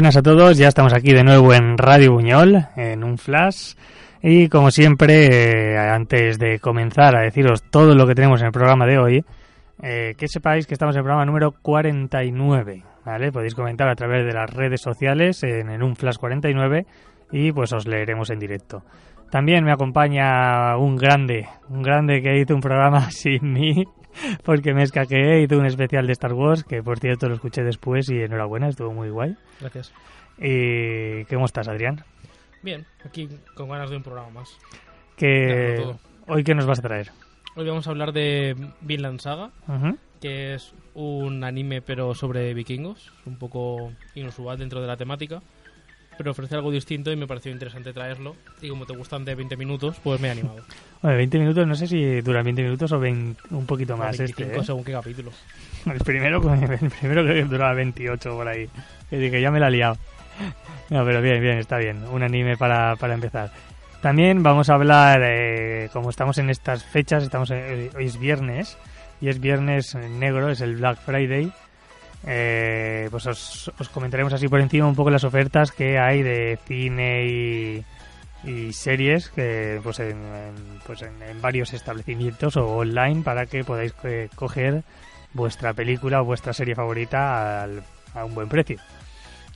Buenas a todos, ya estamos aquí de nuevo en Radio Buñol, en un flash. Y como siempre, eh, antes de comenzar a deciros todo lo que tenemos en el programa de hoy, eh, que sepáis que estamos en el programa número 49, ¿vale? Podéis comentar a través de las redes sociales en, en un flash 49 y pues os leeremos en directo. También me acompaña un grande, un grande que hizo un programa sin mí, porque me escaqué, hizo un especial de Star Wars, que por cierto lo escuché después y enhorabuena, estuvo muy guay. Gracias. ¿Y cómo estás, Adrián? Bien, aquí con ganas de un programa más. Que hoy qué nos vas a traer? Hoy vamos a hablar de Vinland Saga, que es un anime pero sobre vikingos, un poco inusual dentro de la temática, pero ofrece algo distinto y me pareció interesante traerlo. Y como te gustan de 20 minutos, pues me he animado. Bueno, 20 minutos, no sé si duran 20 minutos o 20 un poquito más 25 este, ¿eh? según qué capítulo. El primero, el primero creo que duraba 28 por ahí. Y dije, ya me la he liado. No, pero bien, bien, está bien. Un anime para, para empezar. También vamos a hablar, eh, como estamos en estas fechas, estamos en- hoy es viernes, y es viernes negro, es el Black Friday. Eh, pues os, os comentaremos así por encima un poco las ofertas que hay de cine y, series que pues pues en, varios establecimientos o online para que podáis eh, coger vuestra película o vuestra serie favorita al- a un buen precio.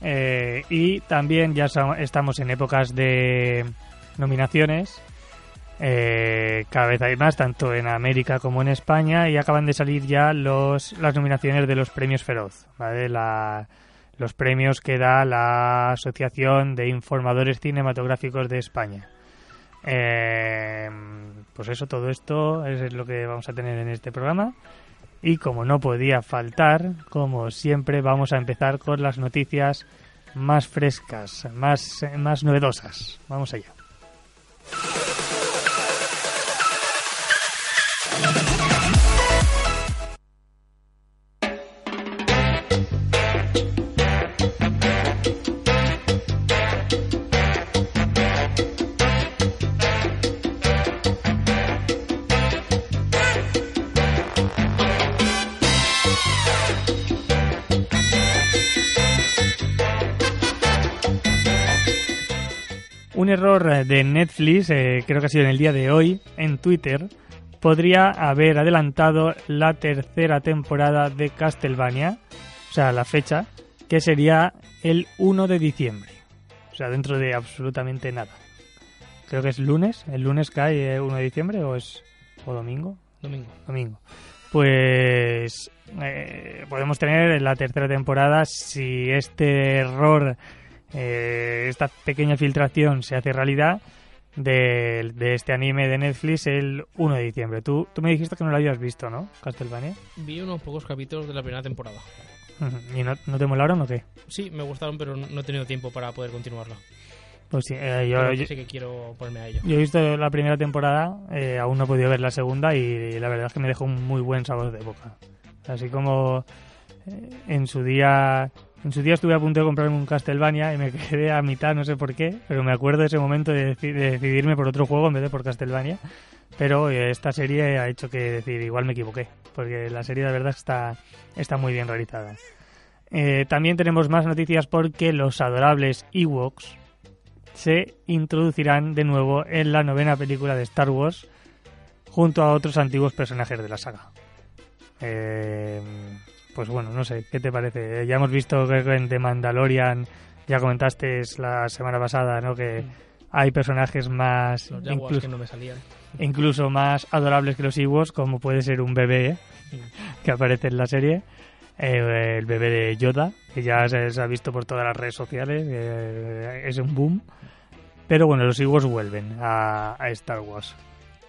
Eh, y también ya estamos en épocas de nominaciones. Eh, cada vez hay más, tanto en América como en España, y acaban de salir ya los, las nominaciones de los premios Feroz, ¿vale? Los premios que da la Asociación de Informadores Cinematográficos de España. Eh, pues eso, todo esto es lo que vamos a tener en este programa. Y como no podía faltar, como siempre, vamos a empezar con las noticias más frescas, más, más novedosas. Vamos allá. Un error de Netflix, eh, creo que ha sido en el día de hoy, en Twitter, podría haber adelantado la tercera temporada de Castlevania, o sea, la fecha, que sería el 1 de diciembre. O sea, dentro de absolutamente nada. Creo que es lunes, el lunes cae eh, 1 de diciembre o es o domingo, Domingo. domingo. Pues eh, podemos tener la tercera temporada si este error, eh, esta pequeña filtración se hace realidad de, de este anime de Netflix el 1 de diciembre. Tú, tú me dijiste que no lo habías visto, ¿no? Castlevania. Vi unos pocos capítulos de la primera temporada. ¿Y no, no te molaron o qué? Sí, me gustaron, pero no he tenido tiempo para poder continuarla. Pues sí, eh, yo, yo, sí que quiero ponerme a ello. yo he visto la primera temporada, eh, aún no he podido ver la segunda y la verdad es que me dejó un muy buen sabor de boca. Así como eh, en su día en su día estuve a punto de comprarme un Castlevania y me quedé a mitad, no sé por qué, pero me acuerdo de ese momento de, deci- de decidirme por otro juego en vez de por Castlevania. Pero eh, esta serie ha hecho que decir, igual me equivoqué, porque la serie de verdad está, está muy bien realizada. Eh, también tenemos más noticias porque los adorables Ewoks se introducirán de nuevo en la novena película de Star Wars junto a otros antiguos personajes de la saga. Eh, pues bueno, no sé, ¿qué te parece? Eh, Ya hemos visto que en The Mandalorian, ya comentaste la semana pasada, ¿no? Que hay personajes más, Los incluso, que no me salían. incluso más adorables que los Ewoks, como puede ser un bebé ¿eh? que aparece en la serie. Eh, el bebé de Yoda, que ya se, se ha visto por todas las redes sociales, eh, es un boom. Pero bueno, los Ewoks vuelven a, a Star Wars.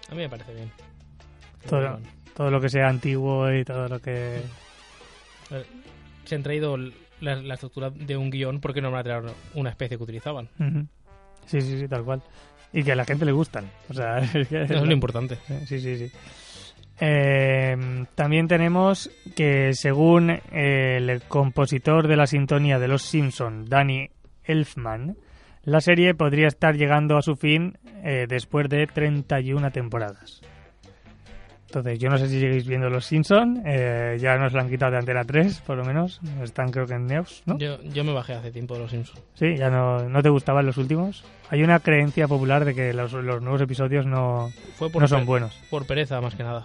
A mí me parece bien. Todo, todo lo que sea antiguo y todo lo que... Se han traído la, la estructura de un guion porque no van a traer una especie que utilizaban. Sí, sí, sí, tal cual. Y que a la gente le gustan. O sea, es que- Eso es lo importante. Sí, sí, sí. Eh, también tenemos que según el compositor de la sintonía de Los Simpson, Danny Elfman, la serie podría estar llegando a su fin eh, después de 31 temporadas. Entonces, yo no sé si seguís viendo Los Simpson, eh, ya nos lo han quitado de Antena 3, por lo menos. Están creo que en Neos, ¿no? Yo, yo me bajé hace tiempo de los Simpsons. Sí, ya no, no te gustaban los últimos. Hay una creencia popular de que los, los nuevos episodios no, Fue por, no son buenos. por pereza, más que nada.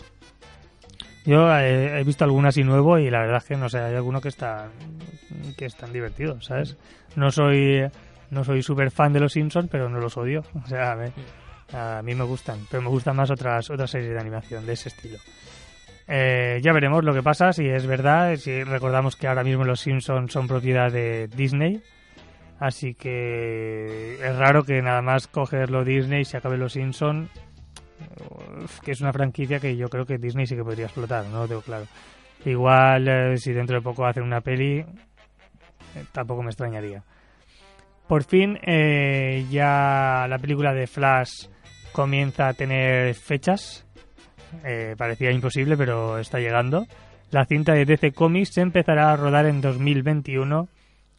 Yo eh, he visto algunas y nuevo y la verdad es que no sé, hay algunos que están que están divertidos, ¿sabes? No soy no soy súper fan de los Simpsons, pero no los odio. O sea, a, ver, a mí me gustan, pero me gustan más otras otras series de animación de ese estilo. Eh, ya veremos lo que pasa, si es verdad, si recordamos que ahora mismo los Simpsons son propiedad de Disney, así que es raro que nada más cogerlo Disney y se acabe los Simpsons, que es una franquicia que yo creo que Disney sí que podría explotar, no lo tengo claro. Igual eh, si dentro de poco hacen una peli, eh, tampoco me extrañaría. Por fin ya la película de Flash comienza a tener fechas. Eh, parecía imposible, pero está llegando. La cinta de DC Comics se empezará a rodar en 2021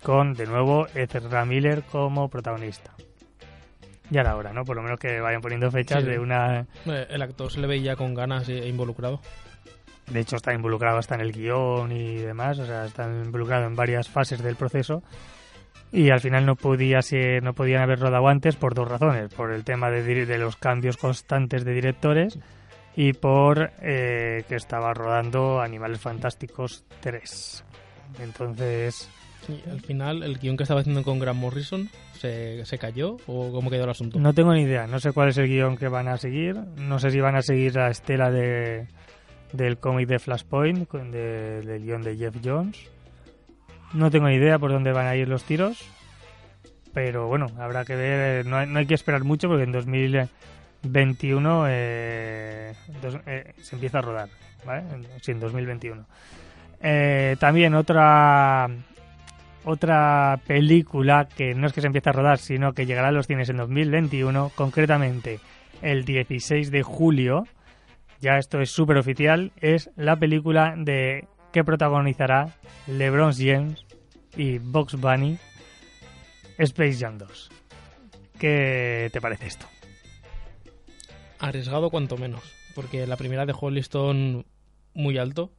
con, de nuevo, Ezra Miller como protagonista. Ya era hora, ¿no? Por lo menos que vayan poniendo fechas Sí. de una... Eh, El actor se le veía con ganas e involucrado. De hecho, está involucrado hasta en el guion y demás, o sea, está involucrado en varias fases del proceso. Y al final no podía ser, no podían haber rodado antes por dos razones: por el tema de, los cambios constantes de directores y por eh, que estaba rodando Animales Fantásticos 3. Entonces, Y al final, el guion que estaba haciendo con Grant Morrison se, se cayó o cómo quedó el asunto. no tengo ni idea, no sé cuál es el guion que van a seguir, no sé si van a seguir la estela de, del cómic de Flashpoint, de- del guion de Jeff Jones. No tengo ni idea por dónde van a ir los tiros, pero bueno, habrá que ver, eh, no hay, no hay que esperar mucho porque en 2021 eh, eh, se empieza a rodar, ¿vale? Sí, en 2021. Eh, también otra otra película que no es que se empiece a rodar, sino que llegará a los cines en 2021, concretamente el 16 de julio, ya esto es súper oficial, es la película de que protagonizará LeBron James y Box Bunny, Space Jam 2. ¿Qué te parece esto? Arriesgado cuanto menos, porque la primera dejó el listón muy alto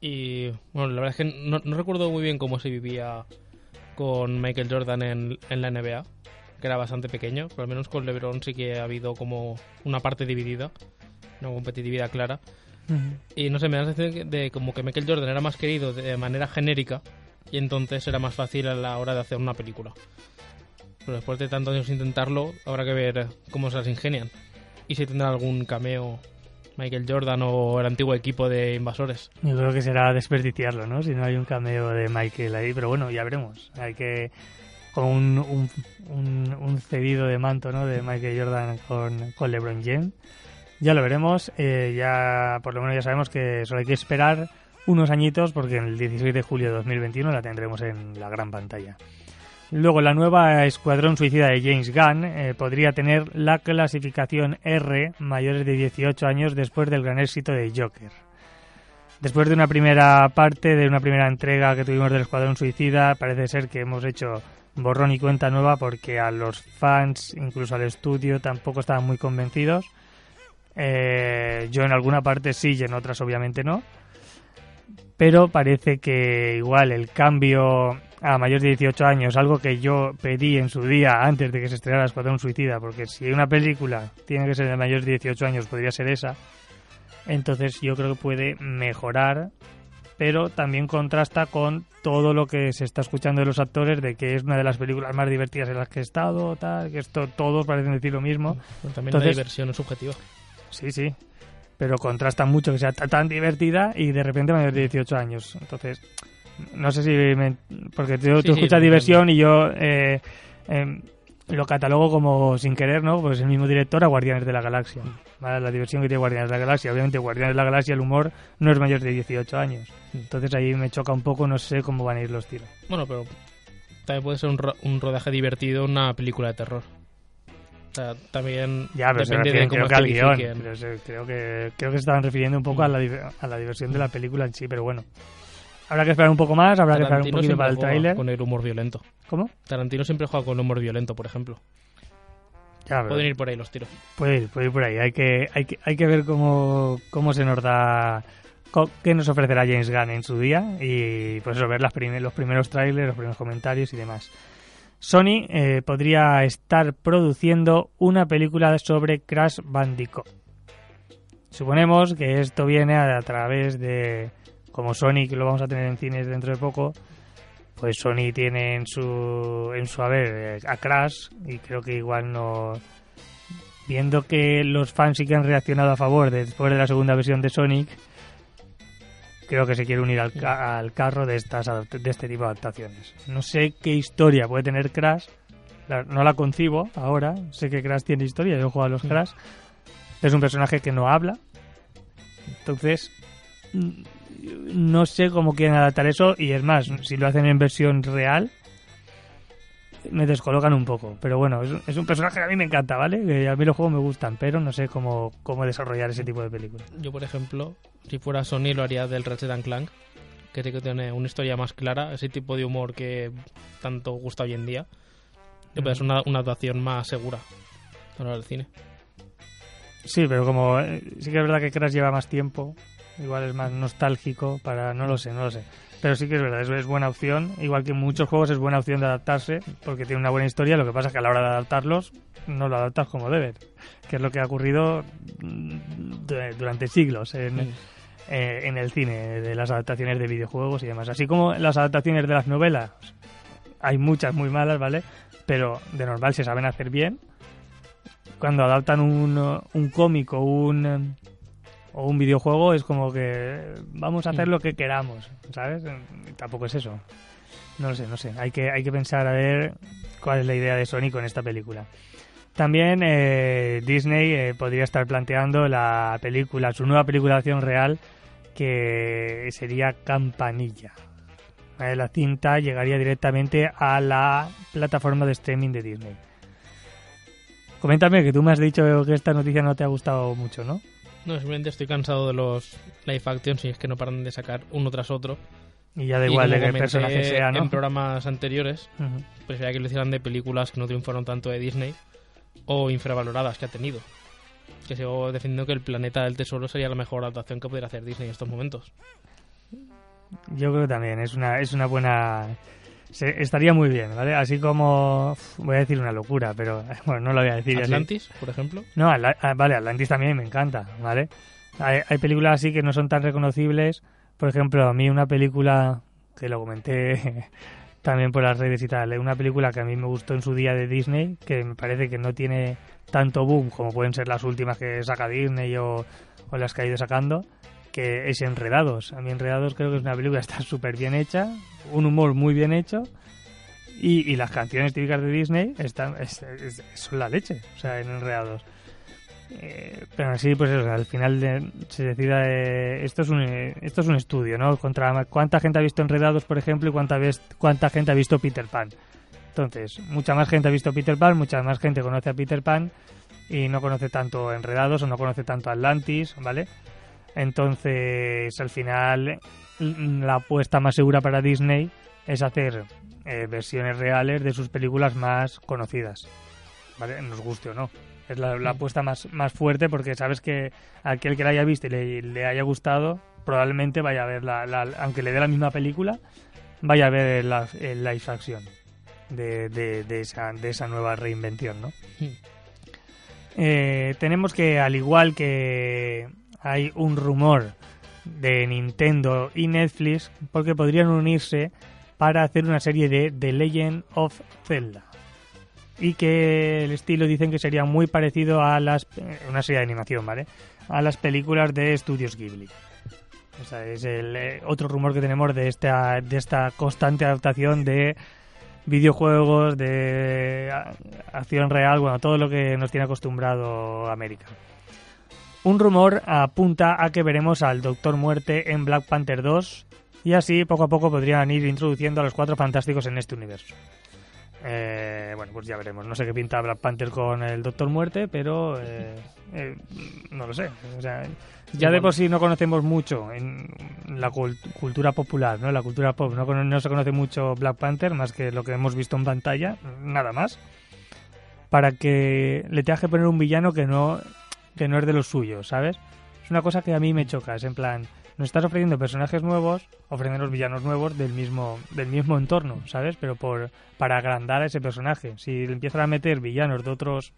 y bueno, la verdad es que no, no recuerdo muy bien cómo se vivía con Michael Jordan en, en la NBA, que era bastante pequeño, pero al menos con LeBron sí que ha habido como una parte dividida, una competitividad clara. Y no sé, me da la de como que Michael Jordan era más querido de manera genérica y entonces era más fácil a la hora de hacer una película. Pero después de tantos años intentarlo, habrá que ver cómo se las ingenian. Y si tendrá algún cameo Michael Jordan o el antiguo equipo de invasores. Yo creo que será desperdiciarlo, ¿no? Si no hay un cameo de Michael ahí, pero bueno, ya veremos. Hay que con un, un- un cedido de manto, ¿no? De Michael Jordan con, con LeBron James. Ya lo veremos. eh, ya por lo menos ya sabemos que solo hay que esperar unos añitos porque el 16 de julio de 2021 la tendremos en la gran pantalla. Luego, la nueva Escuadrón Suicida de James Gunn eh, podría tener la clasificación R mayores de 18 años después del gran éxito de Joker. Después de una primera parte, de una primera entrega que tuvimos del Escuadrón Suicida, parece ser que hemos hecho borrón y cuenta nueva porque a los fans, incluso al estudio, tampoco estaban muy convencidos. Eh, yo en alguna parte sí y en otras obviamente no. Pero parece que igual el cambio a mayores de 18 años, algo que yo pedí en su día antes de que se estrenara Escuadrón Suicida, porque si una película tiene que ser de mayores de 18 años, podría ser esa. Entonces yo creo que puede mejorar, pero también contrasta con todo lo que se está escuchando de los actores, de que es una de las películas más divertidas en las que he estado, tal, que esto todos parecen decir lo mismo. También la Entonces- diversión es subjetiva. Sí, sí. Pero contrasta mucho que sea ta- tan divertida y de repente mayor de 18 años. Entonces, no sé si... me- porque tú, Sí, tú sí, escuchas diversión y yo eh, em, lo catalogo como sin querer, ¿no? Pues el mismo director a Guardianes de la Galaxia. ¿vale? La diversión que tiene Guardianes de la Galaxia. Obviamente Guardianes de la Galaxia, el humor no es mayor de 18 años. Entonces ahí me choca un poco, no sé cómo van a ir los tiros. Bueno, pero también puede ser un, ro- un rodaje divertido una película de terror. O sea, también Ya, pero se depende de refieren cómo creo que al guion. Pero se- creo, que, creo que se estaban refiriendo un poco a, la, a la diversión de la película en sí, pero bueno. Habrá que esperar un poco más, habrá que esperar un poquito para el tráiler. Con el humor violento. ¿Cómo? Tarantino siempre juega con humor violento, por ejemplo. Ya, Pueden ir por ahí los tiros. Puede ir, puede ir por ahí. Hay que, hay que, hay que ver cómo, cómo se nos da. qué nos ofrecerá James Gunn en su día. Y pues eso, ver las prim- los primeros trailers, los primeros comentarios y demás. Sony eh, podría estar produciendo una película sobre Crash Bandicoot. Suponemos que esto viene a, través de. Como Sonic lo vamos a tener en cines dentro de poco. Pues Sony tiene en su, en su haber eh, a Crash y creo que igual no, viendo que los fans sí que han reaccionado a favor de- después de la segunda versión de Sonic, creo que se quiere unir al, ca- al carro de estas de este tipo de adaptaciones. No sé qué historia puede tener Crash, la- no la concibo ahora, sé que Crash tiene historia, yo he jugado a los Crash, es un personaje que no habla, entonces mm, no sé cómo quieren adaptar eso y es más, si lo hacen en versión real, me descolocan un poco. Pero bueno, es, un- es un personaje que a mí me encanta, ¿vale? Que a mí los juegos me gustan, pero no sé cómo, cómo desarrollar ese tipo de películas. Yo, por ejemplo, si fuera Sony, lo haría del Ratchet and Clank, que sí que tiene una historia más clara, ese tipo de humor que tanto gusta hoy en día. Y pues es una, una adaptación más segura a la del cine. Sí, pero como eh, sí que es verdad que Crash lleva más tiempo, igual es más nostálgico para... No lo sé, no lo sé. Pero sí que es verdad, es, es buena opción. Igual que en muchos juegos es buena opción de adaptarse, porque tiene una buena historia. Lo que pasa es que a la hora de adaptarlos, no lo adaptas como deben. Que es lo que ha ocurrido mm, du- durante siglos en, eh, en el cine, de las adaptaciones de videojuegos y demás. Así como las adaptaciones de las novelas, hay muchas muy malas, ¿vale? Pero de normal se saben hacer bien. Cuando adaptan un, un cómic o un, o un videojuego es como que vamos a hacer Mm. lo que queramos, ¿sabes? Y Tampoco es eso. No lo sé, no sé. Hay que, hay que pensar a ver cuál es la idea de Sony con esta película. También eh, Disney eh, podría estar planteando la película, su nueva película de acción real, que sería Campanilla. Eh, La cinta llegaría directamente a la plataforma de streaming de Disney. Coméntame que tú me has dicho que esta noticia no te ha gustado mucho, ¿no? No, simplemente estoy cansado de los live actions y es que no paran de sacar uno tras otro. Y ya da igual de qué personaje sea, ¿no? En programas anteriores, Ujú. prefería que lo hicieran de películas que no triunfaron tanto de Disney o infravaloradas que ha tenido. Que sigo defendiendo que El Planeta del Tesoro sería la mejor adaptación que pudiera hacer Disney en estos momentos. Yo creo que también es una, es una buena... se- estaría muy bien, ¿vale? Así como... voy a decir una locura, pero bueno, no lo voy a decir. así. Atlantis, por ejemplo. No, Atla- ah, vale, Atlantis también me encanta, ¿vale? Hay, hay películas así que no son tan reconocibles. Por ejemplo, a mí una película que lo comenté también por las redes y tal, una película que a mí me gustó en su día de Disney, que me parece que no tiene tanto boom como pueden ser las últimas que saca Disney o, o las que ha ido sacando, que es Enredados. A mí Enredados creo que es una película que está súper bien hecha, un humor muy bien hecho y, y las canciones típicas de Disney están, es- es- son la leche, o sea, en Enredados. Eh, pero así, pues eso, al final de- se decida. eh, esto, es un, eh, esto es un estudio, ¿no? Contra cuánta gente ha visto Enredados, por ejemplo, y cuánta, vez, cuánta gente ha visto Peter Pan. Entonces, mucha más gente ha visto Peter Pan, mucha más gente conoce a Peter Pan y no conoce tanto Enredados o no conoce tanto Atlantis, ¿vale? Entonces, al final, l- la apuesta más segura para Disney es hacer eh, versiones reales de sus películas más conocidas, ¿vale? Nos guste o no. Es la, la apuesta más, más fuerte porque sabes que aquel que la haya visto y le, le haya gustado, probablemente vaya a ver, la, la- aunque le dé la misma película, vaya a ver la, el live action de, de, de esa, de esa nueva reinvención, ¿no? Hmm. Eh, tenemos que, al igual que hay un rumor de Nintendo y Netflix, porque podrían unirse para hacer una serie de The Legend of Zelda. Y que el estilo dicen que sería muy parecido a las. eh, una serie de animación, ¿vale? A las películas de Studios Ghibli. O sea, es el eh, otro rumor que tenemos de esta, de esta constante adaptación de videojuegos, de a- acción real, bueno, todo lo que nos tiene acostumbrado América. Un rumor apunta a que veremos al Doctor Muerte en Black Panther 2 y así poco a poco podrían ir introduciendo a los cuatro fantásticos en este universo. Eh, bueno, pues ya veremos. No sé qué pinta Black Panther con el Doctor Muerte, pero eh, eh, no lo sé. O sea, ya de por sí no conocemos mucho en la cul- cultura popular, ¿no? La cultura pop no, no se conoce mucho Black Panther más que lo que hemos visto en pantalla, nada más. para que le tengas que poner un villano que no, que no es de los suyos, ¿sabes? Es una cosa que a mí me choca, es en plan, nos estás ofreciendo personajes nuevos, ofreciendo los villanos nuevos del mismo, del mismo entorno, ¿sabes? Pero por, para agrandar a ese personaje. Si le empiezan a meter villanos de otros,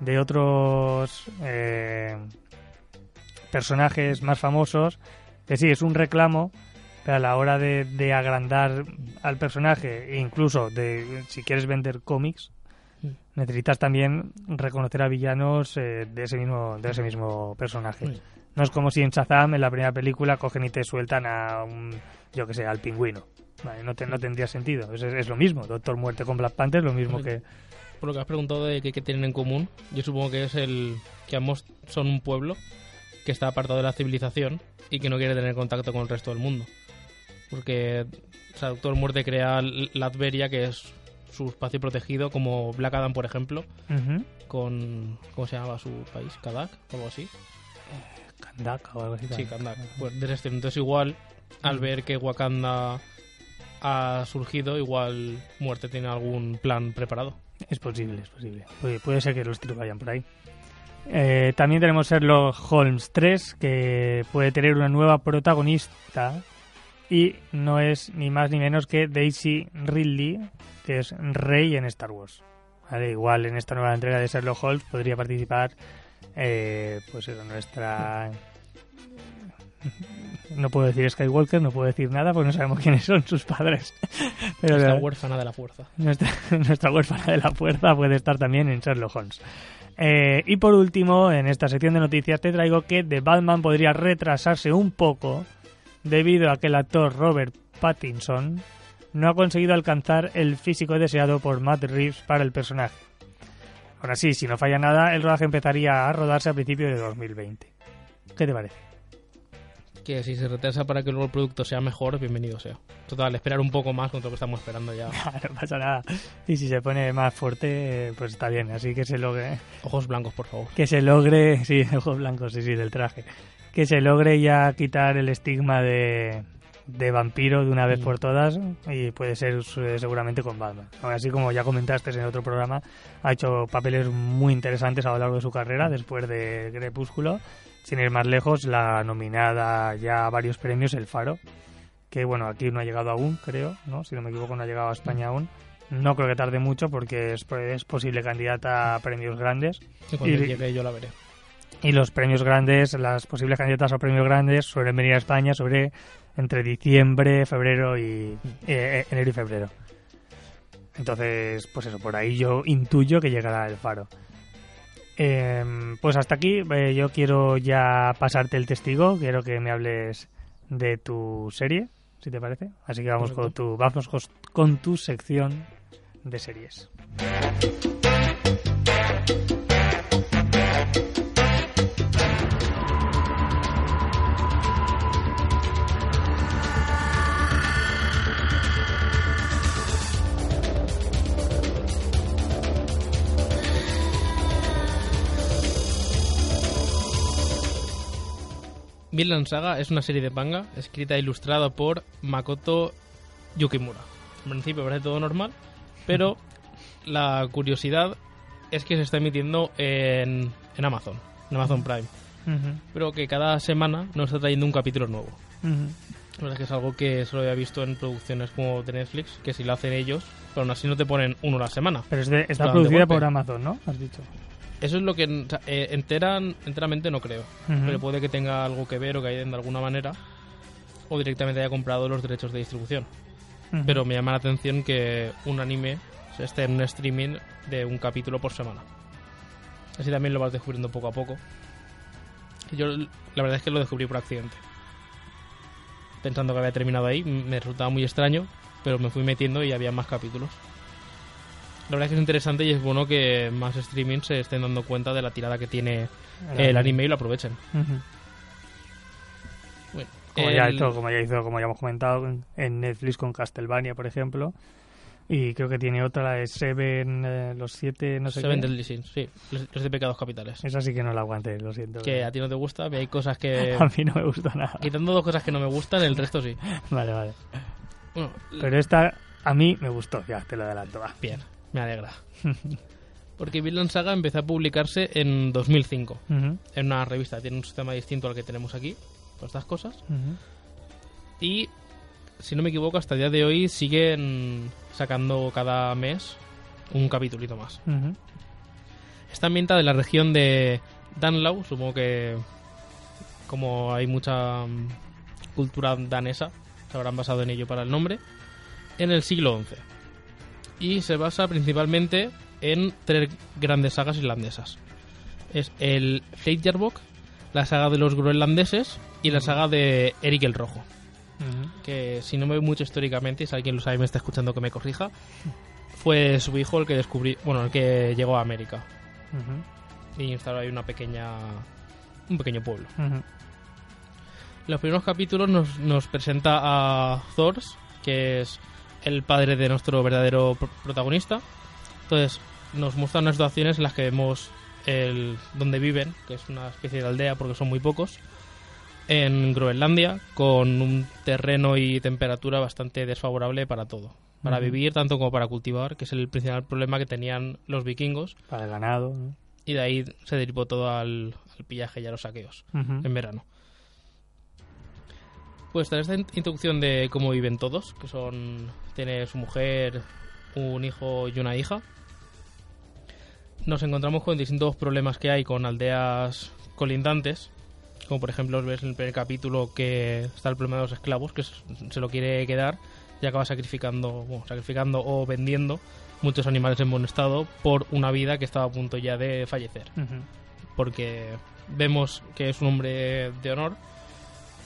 de otros eh, personajes más famosos, que sí, es un reclamo, pero a la hora de, de agrandar al personaje, incluso de si quieres vender cómics. Necesitas también reconocer a villanos eh, de ese mismo de ese mismo personaje. Sí. No es como si en Shazam, en la primera película, cogen y te sueltan a un, yo que sé, al pingüino. Vale, no, te- no tendría sentido. Es, es lo mismo. Doctor Muerte con Black Panther, lo mismo que... Por lo que has preguntado de qué, tienen en común, yo supongo que es el que ambos son un pueblo que está apartado de la civilización y que no quiere tener contacto con el resto del mundo. Porque o sea, Doctor Muerte crea Latveria, que es su espacio protegido, como Black Adam, por ejemplo, con... ¿Cómo se llamaba su país? ¿Kadak? ¿O algo así? Kandaka o algo así. Sí. Kandak. Pues de estilo. Entonces igual, al ver que Wakanda ha surgido, igual Muerte tiene algún plan preparado. Es posible, es posible. Puede, puede ser que los tiros vayan por ahí. Eh, también tenemos Sherlock Holmes 3, que puede tener una nueva protagonista y no es ni más ni menos que Daisy Ridley, que es Rey en Star Wars. Vale, igual en esta nueva entrega de Sherlock Holmes podría participar eh, pues eso, nuestra... No puedo decir Skywalker, no puedo decir nada porque no sabemos quiénes son sus padres. Pero Esta huérfana de la fuerza. nuestra, nuestra huérfana de la fuerza puede estar también en Sherlock Holmes. Eh, y por último, en esta sección de noticias te traigo que The Batman podría retrasarse un poco debido a que el actor Robert Pattinson no ha conseguido alcanzar el físico deseado por Matt Reeves para el personaje. Ahora sí, si no falla nada, el rodaje empezaría a rodarse a principios de 2020. ¿Qué te parece? Que si se retrasa para que luego el producto sea mejor, bienvenido sea. Total, esperar un poco más con todo lo que estamos esperando ya. no pasa nada. Y si se pone más fuerte, pues está bien. Así que se logre. Ojos blancos, por favor. que se logre, sí, ojos blancos, sí, sí, del traje, que se logre ya quitar el estigma de, de vampiro de una vez Mm. por todas y puede ser eh, seguramente con Batman. Así como ya comentaste en otro programa, ha hecho papeles muy interesantes a lo largo de su carrera después de Crepúsculo. Sin ir más lejos, la nominada ya a varios premios El Faro, que bueno, aquí no ha llegado aún, creo, ¿no? Si no me equivoco, no ha llegado a España aún. No creo que tarde mucho porque es, es posible candidata a premios grandes. Y cuando Y- llegue yo la veré. Y los premios grandes, las posibles candidatas a premios grandes suelen venir a España sobre entre diciembre, febrero y eh, enero y febrero. Entonces, pues eso, por ahí yo intuyo que llegará el faro. Em, pues hasta aquí, eh, yo quiero ya pasarte el testigo, quiero que me hables de tu serie, si te parece. Así que vamos con tu, vamos con tu sección de series. Vinland Saga es una serie de manga escrita e ilustrada por Makoto Yukimura. En principio parece todo normal, pero la curiosidad es que se está emitiendo en, en Amazon, en Amazon Prime. Ujú, Pero que cada semana nos está trayendo un capítulo nuevo. ujú. La verdad es que es algo que solo había visto en producciones como de Netflix, que si lo hacen ellos, pero aún así no te ponen uno a la semana. Pero es de- está producida por Amazon, ¿no? Has dicho. Eso es lo que eh, enteran, enteramente no creo. Pero puede que tenga algo que ver o que hayan de alguna manera. O directamente haya comprado los derechos de distribución. Pero me llama la atención que un anime esté en un streaming de un capítulo por semana. Así también lo vas descubriendo poco a poco. Yo la verdad es que lo descubrí por accidente. Pensando que había terminado ahí, me resultaba muy extraño, pero me fui metiendo y había más capítulos. La verdad es que es interesante y es bueno que más streamings se estén dando cuenta de la tirada que tiene el anime y lo aprovechen. Bueno, Como, ya hizo, como ya hizo, como ya hemos comentado en Netflix con Castlevania, por ejemplo. Y creo que tiene otra, la de Seven, eh, los siete, no sé Seven qué. Deadly Sins, sí, los, los de pecados capitales. Esa sí que no la aguanté, lo siento. Que a ti no te gusta, hay cosas que... A mí no me gusta nada. Quitando dos cosas que no me gustan, el resto sí. Vale, vale. Bueno, Pero esta a mí me gustó, ya te lo adelanto. va. bien, me alegra. Porque Vinland Saga empezó a publicarse en 2005 Ujú, en una revista. Tiene un sistema distinto al que tenemos aquí, por estas cosas. Y, si no me equivoco, hasta el día de hoy siguen sacando cada mes un capítulito más. Ujú. Está ambientada en la región de Danlau, supongo que como hay mucha mm, cultura danesa, se habrán basado en ello para el nombre, en el siglo XI. Y se basa principalmente en tres grandes sagas islandesas. Es el Fleitjarbok, la saga de los groenlandeses y la saga de Eric el Rojo. Que si no me veo mucho históricamente, y si alguien lo sabe y me está escuchando que me corrija, fue su hijo el que descubrí, bueno, el que llegó a América y instaló ahí una pequeña un pequeño pueblo. Ujú. Los primeros capítulos nos, nos presenta a Thors, que es el padre de nuestro verdadero pr- protagonista. Entonces nos muestra unas situaciones en las que vemos el donde viven, que es una especie de aldea porque son muy pocos, en Groenlandia, con un terreno y temperatura bastante desfavorable para todo. Para vivir tanto como para cultivar, que es el principal problema que tenían los vikingos, Para el ganado. ¿no? y de ahí se derivó todo al, al pillaje y a los saqueos en verano. Pues tras esta in- introducción de cómo viven todos, que son tiene su mujer, un hijo y una hija, nos encontramos con distintos problemas que hay con aldeas colindantes, como por ejemplo ves en el primer capítulo que está el problema de los esclavos, que se lo quiere quedar y acaba sacrificando, bueno, sacrificando o vendiendo muchos animales en buen estado por una vida que estaba a punto ya de fallecer. Porque vemos que es un hombre de honor,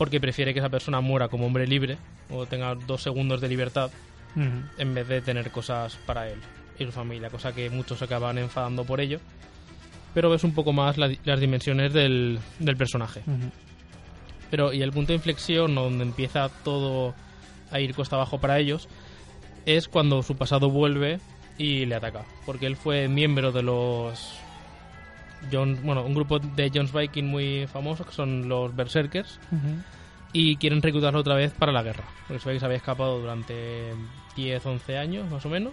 porque prefiere que esa persona muera como hombre libre o tenga dos segundos de libertad en vez de tener cosas para él y su familia, cosa que muchos acaban enfadando por ello. Pero ves un poco más la- las dimensiones del, del personaje. Pero y el punto de inflexión donde empieza todo a ir costa abajo para ellos es cuando su pasado vuelve y le ataca, porque él fue miembro de los Jones, bueno, un grupo de Jones Viking muy famoso que son los Berserkers y quieren reclutarlo otra vez para la guerra, porque que se había escapado durante 10, 11 años más o menos.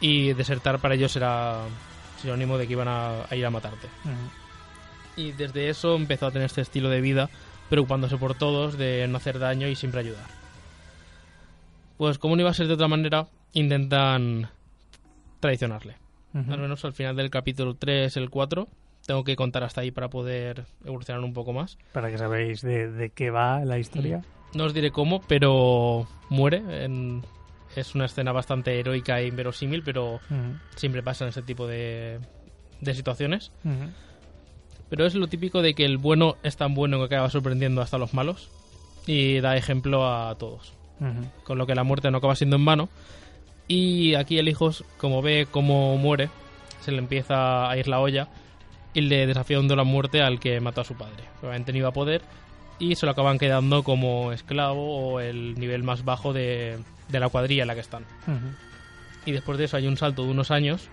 Y desertar para ellos era sinónimo de que iban a- a ir a matarte. Y desde eso empezó a tener este estilo de vida, preocupándose por todos, de no hacer daño y siempre ayudar. Pues como no iba a ser de otra manera, intentan traicionarle. Al menos al final del capítulo 3, el 4, tengo que contar hasta ahí para poder evolucionar un poco más. Para que sabéis de, de qué va la historia. No os diré cómo, pero muere. en- Es una escena bastante heroica e inverosímil, pero Ujú. siempre pasa en ese tipo de, de situaciones. Pero es lo típico de que el bueno es tan bueno que acaba sorprendiendo hasta los malos y da ejemplo a todos. Con lo que la muerte no acaba siendo en vano. Y aquí el hijo, como ve cómo muere, se le empieza a ir la olla y le desafía un duelo a muerte al que mató a su padre. Obviamente no iba a poder y se lo acaban quedando como esclavo o el nivel más bajo de, de la cuadrilla en la que están. Ujú. Y después de eso hay un salto de unos años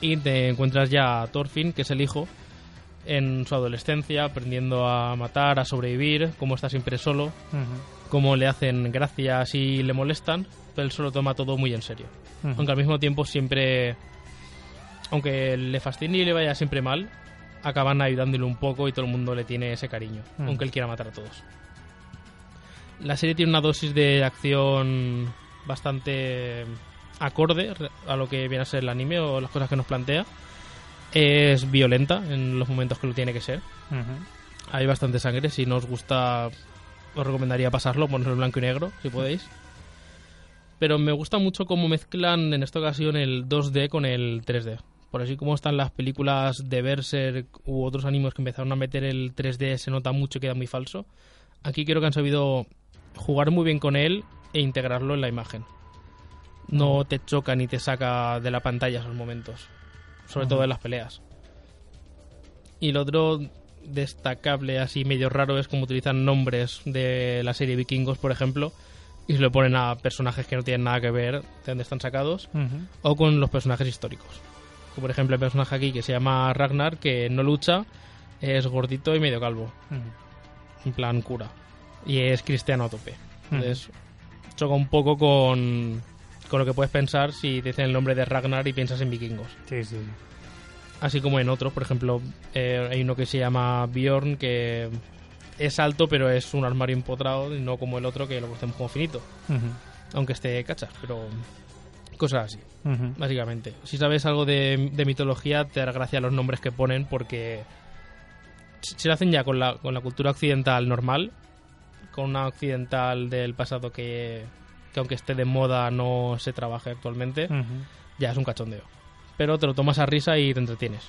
y te encuentras ya a Thorfinn, que es el hijo, en su adolescencia, aprendiendo a matar, a sobrevivir, cómo está siempre solo, Ujú. Cómo le hacen gracias y le molestan, pero él solo toma todo muy en serio. Aunque al mismo tiempo siempre, aunque le fascine y le vaya siempre mal, acaban ayudándole un poco y todo el mundo le tiene ese cariño, aunque él quiera matar a todos. La serie tiene una dosis de acción bastante acorde a lo que viene a ser el anime o las cosas que nos plantea. Es violenta en los momentos que lo tiene que ser. Hay bastante sangre. Si no os gusta, os recomendaría pasarlo, ponerlo en blanco y negro, si podéis. Pero me gusta mucho cómo mezclan en esta ocasión el 2D con el 3D. Por así como están las películas de Berserk u otros animes que empezaron a meter el 3D, se nota mucho y queda muy falso. Aquí creo que han sabido jugar muy bien con él e integrarlo en la imagen. No te choca ni te saca de la pantalla esos momentos. Sobre todo en las peleas. Y lo otro destacable, así medio raro, es como utilizan nombres de la serie Vikingos, por ejemplo, y se lo ponen a personajes que no tienen nada que ver de dónde están sacados, o con los personajes históricos. Como por ejemplo el personaje aquí que se llama Ragnar, que no lucha, es gordito y medio calvo, en plan cura, y es cristiano a tope. Entonces choca un poco con con lo que puedes pensar si te dicen el nombre de Ragnar y piensas en vikingos. Sí, sí. Así como en otros, por ejemplo, eh, hay uno que se llama Bjorn, que es alto, pero es un armario empotrado, no como el otro que lo conocemos como finito. Ujú, Aunque esté cachas, pero cosas así, básicamente. Si sabes algo de, de mitología, te dará gracia los nombres que ponen, porque si si lo hacen ya con la, con la cultura occidental normal, con una occidental del pasado que, que aunque esté de moda no se trabaje actualmente, ya es un cachondeo. Pero te lo tomas a risa y te entretienes.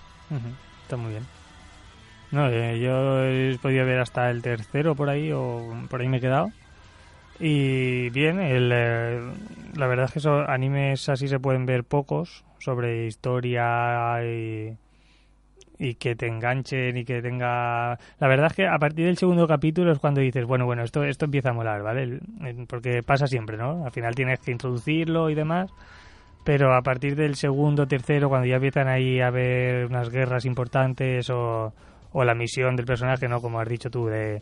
Está muy bien. No, eh, yo he podido ver hasta el tercero por ahí, o por ahí me he quedado. Y bien, el, eh, la verdad es que esos animes así se pueden ver pocos sobre historia y, y que te enganchen y que tenga... La verdad es que a partir del segundo capítulo es cuando dices, bueno, bueno, esto, esto empieza a molar, ¿vale? Porque pasa siempre, ¿no? Al final tienes que introducirlo y demás. Pero a partir del segundo, tercero, cuando ya empiezan ahí a haber unas guerras importantes o, o la misión del personaje, ¿no? Como has dicho tú, de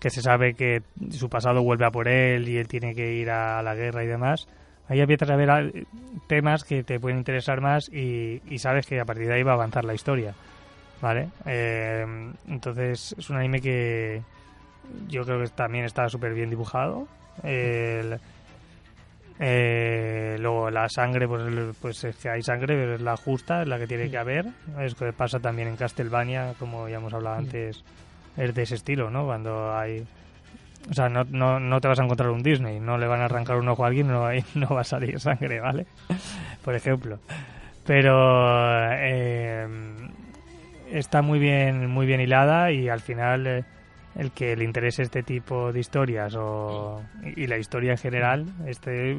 que se sabe que su pasado vuelve a por él y él tiene que ir a la guerra y demás, ahí empiezas a ver temas que te pueden interesar más y, y sabes que a partir de ahí va a avanzar la historia, ¿vale? Eh, entonces es un anime que yo creo que también está súper bien dibujado. El- eh, luego la sangre, pues, pues es que hay sangre, pero es la justa, es la que tiene que haber. Es que pasa también en Castlevania, como ya hemos hablado antes, es de ese estilo, ¿no? Cuando hay... O sea, no, no, no te vas a encontrar un Disney, no le van a arrancar un ojo a alguien, no, hay, no va a salir sangre, ¿vale? Por ejemplo. Pero eh, está muy bien, muy bien hilada y al final eh, el que le interese este tipo de historias o, y la historia en general, este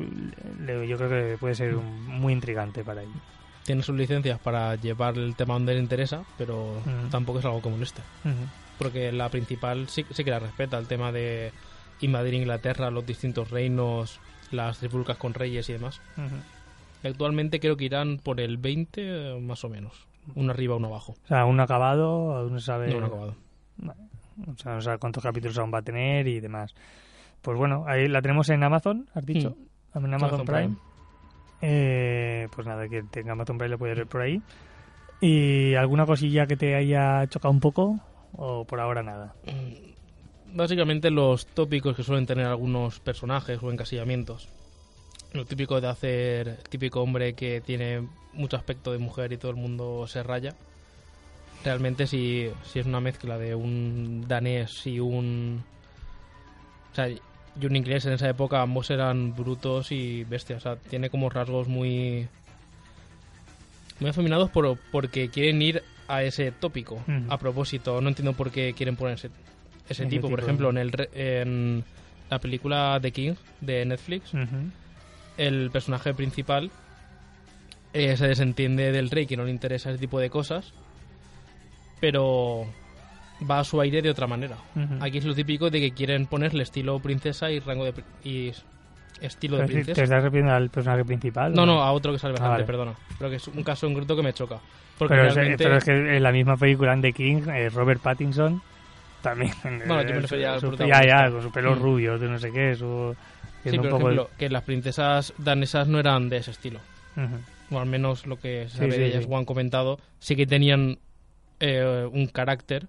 le- yo creo que puede ser un- muy intrigante para él. Tiene sus licencias para llevar el tema donde le interesa, pero tampoco es algo que moleste. Porque la principal sí, sí que la respeta, el tema de invadir Inglaterra, los distintos reinos, las trifulcas con reyes y demás. Actualmente creo que irán por el 20 eh, más o menos. Uno arriba, uno abajo. O sea, un acabado, no sabe, No, no acabado. O sea, no sabe cuántos capítulos aún va a tener y demás. Pues bueno, ahí la tenemos en Amazon, has dicho, en Amazon, Amazon Prime. Prime. Eh, pues nada, que tenga Amazon Prime lo puedes ver por ahí. ¿Y alguna cosilla que te haya chocado un poco? ¿O por ahora nada? Básicamente los tópicos que suelen tener algunos personajes o encasillamientos. Lo típico de hacer el típico hombre que tiene mucho aspecto de mujer y todo el mundo se raya. Realmente si, si es una mezcla de un danés y un... O sea, y un inglés en esa época ambos eran brutos y bestias. O sea, tiene como rasgos muy... Muy afeminados por, porque quieren ir a ese tópico. Ujú. A propósito, no entiendo por qué quieren poner ese, tipo. Por ejemplo, en, el, en la película The King de Netflix, el personaje principal eh, se desentiende del rey que no le interesa ese tipo de cosas, pero va a su aire de otra manera. Aquí es lo típico de que quieren ponerle estilo princesa y rango de y estilo de si ¿Te princesa. estás refiriendo al personaje principal? No, o- no, a otro que sale Ah, bastante, vale. perdona. Pero que es un caso en concreto que me choca. Porque Pero, es, realmente... pero es que en la misma película The King, eh, Robert Pattinson también. Bueno, eh, yo me refería al su-. Ya, ya, con sus pelos Mm. rubios, de no sé qué, su... Sí, pero un por ejemplo, que las princesas danesas no eran de ese estilo. O al menos lo que se sí, de ellas sí. o han comentado, sí que tenían eh, un carácter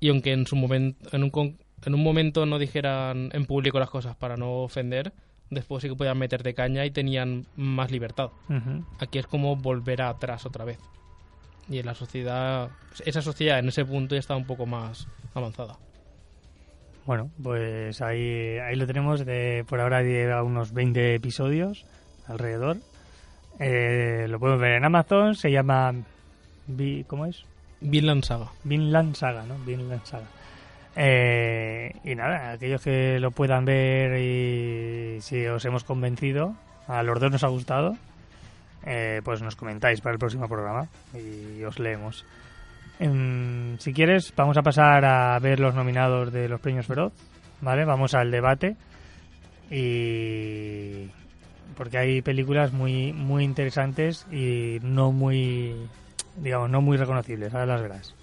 y aunque en su momento en un, en un momento no dijeran en público las cosas para no ofender, después sí que podían meter de caña y tenían más libertad. Aquí es como volver atrás otra vez. Y en la sociedad, esa sociedad en ese punto ya está un poco más avanzada. Bueno, pues ahí, ahí lo tenemos. De, por ahora lleva unos 20 episodios alrededor. Eh, lo podemos ver en Amazon. Se llama. ¿Cómo es? Vinland Saga. Vinland Saga, ¿no? Vinland Saga. Eh, y nada, aquellos que lo puedan ver y si os hemos convencido, a los dos nos ha gustado, eh, pues nos comentáis para el próximo programa y os leemos. Em, si quieres, vamos a pasar a ver los nominados de los premios Feroz, ¿vale? Vamos al debate y porque hay películas muy muy interesantes y no muy digamos no muy reconocibles, ahora las verás.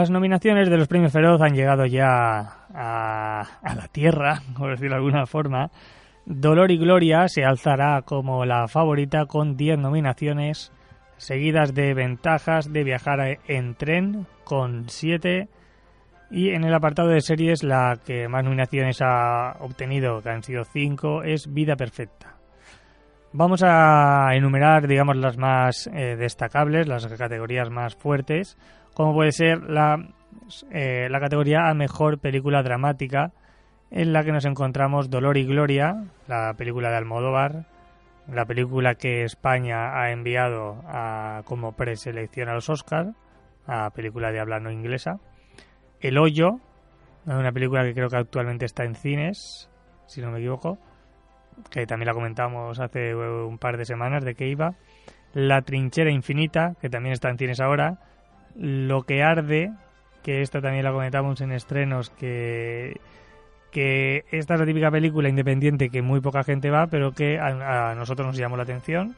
Las nominaciones de los premios Feroz han llegado ya a, la tierra, por decirlo de alguna forma. Dolor y Gloria se alzará como la favorita con 10 nominaciones, seguidas de ventajas de viajar en tren con 7 y en el apartado de series la que más nominaciones ha obtenido, que han sido 5, es Vida Perfecta. Vamos a enumerar, digamos, las más eh, destacables, las categorías más fuertes, como puede ser la, eh, la categoría a Mejor Película Dramática, en la que nos encontramos Dolor y Gloria, la película de Almodóvar, la película que España ha enviado a, como preselección a los Oscars, a película de habla no inglesa. El Hoyo, una película que creo que actualmente está en cines, si no me equivoco que también la comentamos hace un par de semanas de que iba. La trinchera infinita, que también está en cines ahora. Lo que arde, que esta también la comentamos en estrenos, que, que esta es la típica película independiente que muy poca gente va, pero que a, nosotros nos llamó la atención.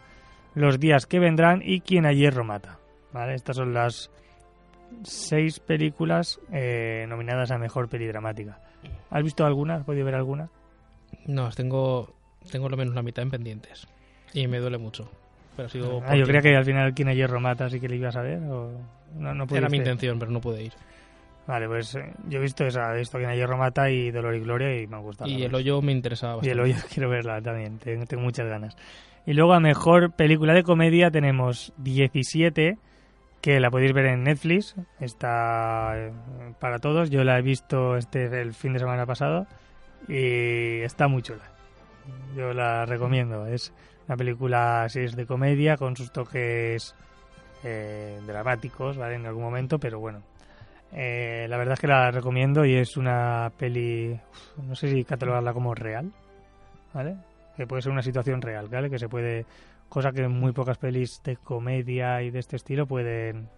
Los días que vendrán y quien a hierro mata. ¿vale? Estas son las seis películas eh, nominadas a Mejor Peli Dramática. ¿Has visto alguna? ¿Has podido ver alguna? No, tengo tengo lo menos la mitad en pendientes. Y me duele mucho. Pero sigo ah, yo creía que al final quien a hierro mata, así que le ibas a ver. O... No, no Era mi intención, pero no pude ir. Vale, pues eh, yo he visto esa, he visto quien a hierro mata y Dolor y Gloria y me ha gustado. Y el hoyo me interesaba bastante. Y el hoyo quiero verla también, tengo, tengo muchas ganas. Y luego a mejor película de comedia tenemos 17 que la podéis ver en Netflix, está eh, para todos. Yo la he visto este el fin de semana pasado y está muy chula. Yo la recomiendo. Es una película, si es de comedia, con sus toques eh, dramáticos, ¿vale? En algún momento, pero bueno. Eh, la verdad es que la recomiendo y es una peli, no sé si catalogarla como real, ¿vale? Que puede ser una situación real, ¿vale? Que se puede, cosa que muy pocas pelis de comedia y de este estilo pueden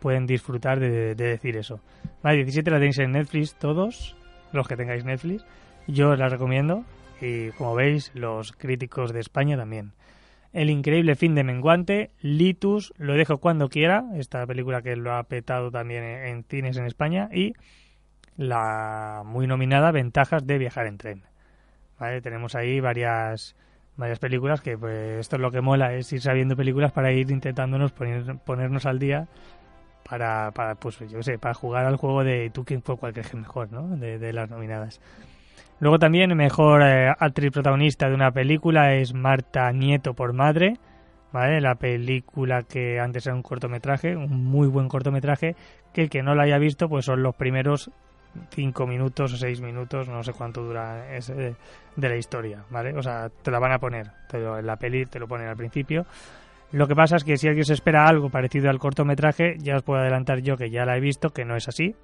pueden disfrutar de, de decir eso. Vale, 17 la tenéis en Netflix todos, los que tengáis Netflix. Yo la recomiendo y como veis los críticos de España también. El increíble fin de Menguante, Litus, Lo dejo cuando quiera, esta película que lo ha petado también en cines en España, y la muy nominada Ventajas de viajar en tren. ¿Vale? Tenemos ahí varias varias películas que pues esto es lo que mola, es ir sabiendo películas para ir intentándonos poner, ponernos al día para, para pues yo sé, para jugar al juego de tú quién fue cualquier mejor, ¿no? De, de las nominadas. Luego también mejor eh, actriz protagonista de una película es Marta Nieto por Madre, ¿vale? La película que antes era un cortometraje, un muy buen cortometraje, que el que no la haya visto pues son los primeros cinco minutos o seis minutos, no sé cuánto dura ese de, la historia, ¿vale? O sea, te la van a poner, pero en la peli te lo ponen al principio. Lo que pasa es que si alguien se espera algo parecido al cortometraje, ya os puedo adelantar yo que ya la he visto, que no es así,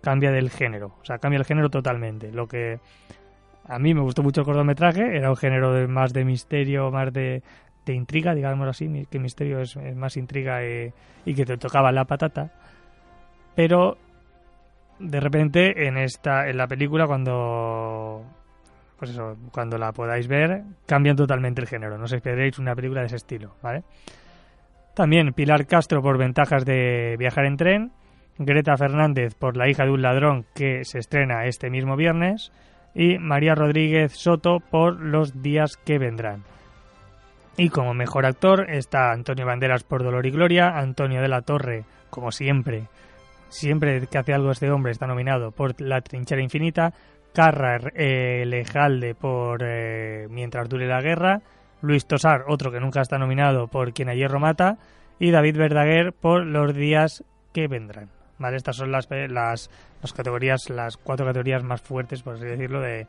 cambia del género, o sea, cambia el género totalmente. Lo que a mí me gustó mucho el cortometraje, era un género de, más de misterio, más de, intriga, digamos así, que misterio es, más intriga y, que te tocaba la patata. Pero de repente en esta en la película cuando pues eso, cuando la podáis ver, cambian totalmente el género, no os esperéis una película de ese estilo, ¿vale? También Pilar Castro por ventajas de viajar en tren, Greta Fernández por La hija de un ladrón que se estrena este mismo viernes y María Rodríguez Soto por Los días que vendrán. Y como mejor actor está Antonio Banderas por Dolor y Gloria, Antonio de la Torre, como siempre, siempre que hace algo este hombre está nominado por La trinchera infinita, Carra eh, Lejalde por eh, Mientras dure la guerra, Luis Tosar, otro que nunca está nominado por Quien a hierro mata, y David Verdaguer por Los días que vendrán. ¿Vale? Estas son las, las, las categorías, las cuatro categorías más fuertes, por así decirlo, de,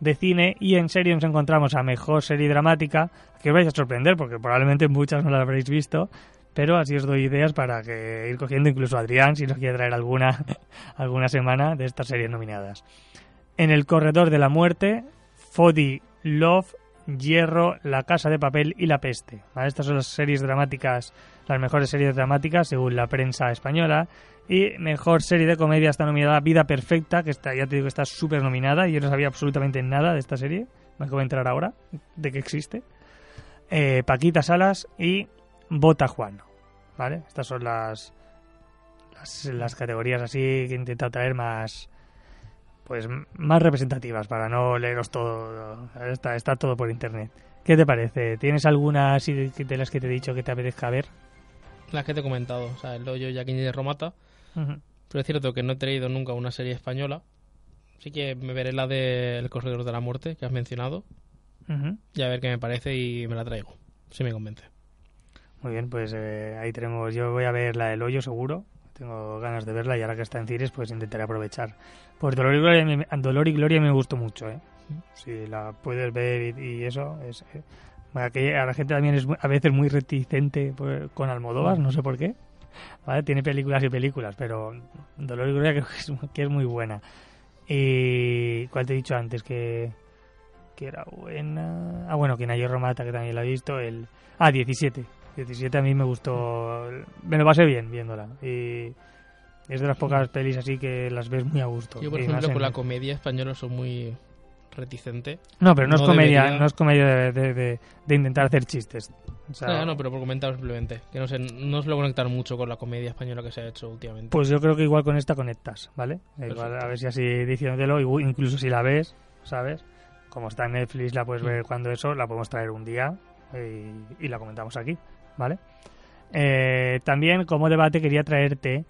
de cine y en serie nos encontramos a mejor serie dramática que os vais a sorprender porque probablemente muchas no las habréis visto pero así os doy ideas para que ir cogiendo incluso a Adrián si nos quiere traer alguna alguna semana de estas series nominadas en el corredor de la muerte Fody Love Hierro La Casa de Papel y La Peste estas son las series dramáticas las mejores series dramáticas según la prensa española y mejor serie de comedia está nominada Vida Perfecta, que está, ya te digo que está súper nominada yo no sabía absolutamente nada de esta serie. Me acabo de entrar ahora de que existe. Eh, Paquita Salas y Bota Juan. ¿Vale? Estas son las, las, las categorías así que he intentado traer más pues más representativas para no leeros todo. Está, está todo por internet. ¿Qué te parece? ¿Tienes alguna así de, las que te he dicho que te apetezca ver? Las que te he comentado, o sea, el hoyo Jaquín de Romata. Pero es cierto que no he traído nunca una serie española. Así que me veré la de El Corredor de la Muerte que has mencionado. Y a ver qué me parece y me la traigo. Si me convence. Muy bien, pues eh, ahí tenemos. Yo voy a ver la del hoyo seguro. Tengo ganas de verla y ahora que está en cines, pues intentaré aprovechar. Pues Dolor y Gloria, me- Dolor y Gloria me gustó mucho, ¿eh? Si la puedes ver y, eso, es. eh, a la gente también es a veces muy reticente pues, con Almodóvar, no sé por qué. ¿Vale? Tiene películas y películas, pero Dolor y Gloria creo que es, que es muy buena. Y. ¿Cuál te he dicho antes? Que. Que era buena. Ah, bueno, que Nayo Romata, que también la he visto. El. Ah, 17. 17 a mí me gustó. Me lo pasé bien viéndola. Y. Es de las pocas pelis así que las ves muy a gusto. Yo, por ejemplo, con la comedia española soy muy reticente. No, pero no, es comedia, debería- no es comedia de, de- de- de intentar hacer chistes. O sea, no, pero por comentar simplemente. Que no sé, no suelo conectar mucho con la comedia española que se ha hecho últimamente. Pues yo creo que igual con esta conectas, ¿vale? Igual, a ver si así diciéndotelo, incluso si la ves, ¿sabes? Como está en Netflix, la puedes ver cuando eso, la podemos traer un día y, y la comentamos aquí, ¿vale? Eh, también como debate quería traerte,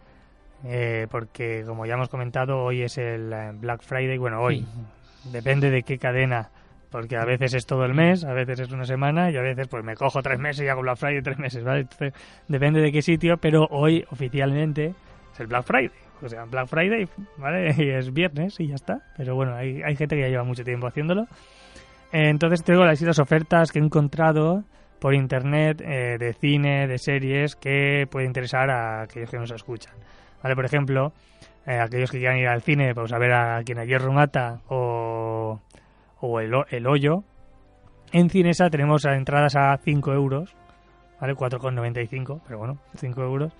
eh, porque como ya hemos comentado, hoy es el eh, Black Friday, bueno, hoy, depende de qué cadena, porque a veces es todo el mes, a veces es una semana y a veces pues me cojo tres meses y hago Black Friday tres meses, ¿vale? Entonces, depende de qué sitio, pero hoy oficialmente es el Black Friday. O sea, Black Friday, ¿vale? Y es viernes y ya está. Pero bueno, hay, hay gente que ya lleva mucho tiempo haciéndolo. Eh, entonces traigo las, las ofertas que he encontrado por internet eh, de cine, de series que puede interesar a aquellos que nos escuchan. ¿Vale? Por ejemplo, eh, aquellos que quieran ir al cine pues a ver a quien ayer Rumata o, o el, el Hoyo. En Cinesa tenemos entradas a 5 euros, ¿vale? 4,95, pero bueno, 5 euros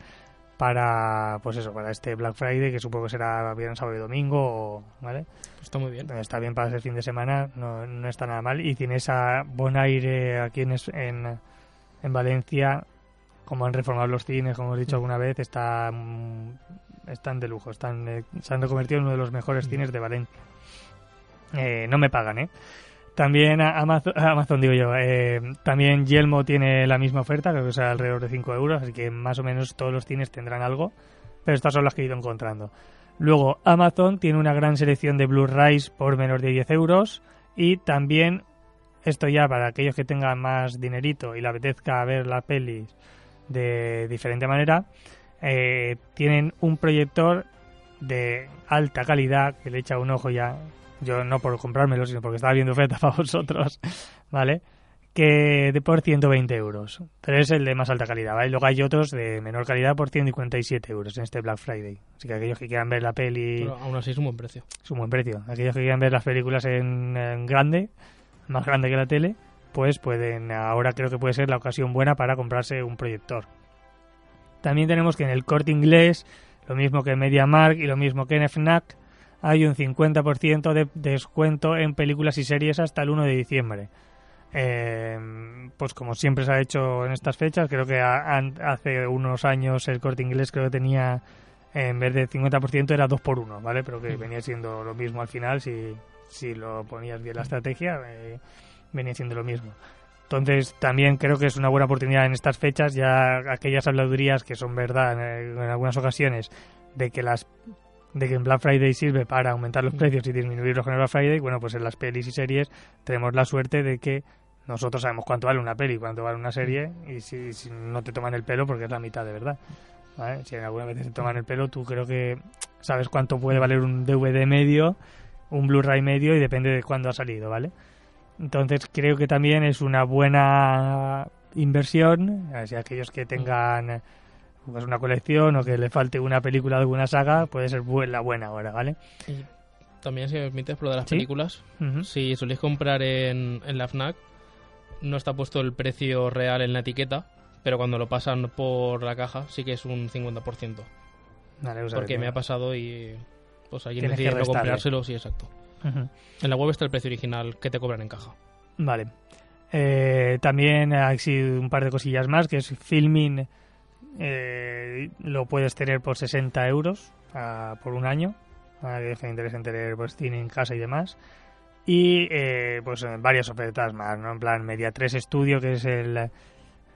para, pues eso, para este Black Friday, que supongo que será viernes, sábado y domingo, ¿vale? Pues está muy bien. Está bien para ese fin de semana, no, no está nada mal. Y Cinesa Bonaire aquí en, en, en Valencia, como han reformado los cines, como he dicho alguna vez, está, mm, están de lujo, están, eh, se han reconvertido en uno de los mejores cines de Valencia. Eh, no me pagan, ¿eh? También Amazon, Amazon digo yo, eh, también Yelmo tiene la misma oferta, creo que es alrededor de 5 euros, así que más o menos todos los cines tendrán algo, pero estas son las que he ido encontrando. Luego, Amazon tiene una gran selección de Blu-rays por menos de 10 euros y también, esto ya para aquellos que tengan más dinerito y le apetezca ver las pelis de diferente manera, eh, tienen un proyector de alta calidad que le echa un ojo ya, yo no por comprármelo, sino porque estaba viendo oferta para vosotros, ¿vale? Que de por 120 euros, pero es el de más alta calidad, ¿vale? Luego hay otros de menor calidad por 157 euros en este Black Friday. Así que aquellos que quieran ver la peli Pero aún así es un buen precio. es un buen precio. Aquellos que quieran ver las películas en, en grande, más grande que la tele, pues pueden, ahora creo que puede ser la ocasión buena para comprarse un proyector. También tenemos que en el corte inglés, lo mismo que en MediaMark y lo mismo que en FNAC, hay un 50% de descuento en películas y series hasta el 1 de diciembre. Eh, pues como siempre se ha hecho en estas fechas, creo que a- an- hace unos años el corte inglés creo que tenía en vez de 50% era 2 por 1 ¿vale? Pero que venía siendo lo mismo al final si, si lo ponías bien la estrategia, eh, venía siendo lo mismo. Entonces también creo que es una buena oportunidad en estas fechas, ya aquellas habladurías que son verdad en, en algunas ocasiones, de que las de que en Black Friday sirve para aumentar los precios y disminuirlos con el Black Friday, bueno, pues en las pelis y series tenemos la suerte de que nosotros sabemos cuánto vale una peli, cuánto vale una serie, y si, si no te toman el pelo, porque es la mitad de verdad. ¿vale? Si alguna vez te toman el pelo, tú creo que sabes cuánto puede valer un DVD medio, un Blu-ray medio, y depende de cuándo ha salido, ¿vale? Entonces creo que también es una buena inversión, si aquellos que tengan pues, una colección o que le falte una película de alguna saga, puede ser la buena ahora, ¿vale? Y también, si me permites, por lo de las Sí. películas, si soléis comprar en, en la FNAC, no está puesto el precio real en la etiqueta, pero cuando lo pasan por la caja sí que es un 50%. Vale, o sea porque que- me ha pasado y pues alguien decide no restarle. comprárselo, sí, exacto. En la web está el precio original que te cobran en caja. Vale. Eh, también hay un par de cosillas más, que es Filmin eh, lo puedes tener por 60 euros ah, por un año. A que es interesante tener pues, cine en casa y demás. Y eh, pues varias ofertas más, ¿no? En plan Media 3 Studio, que es el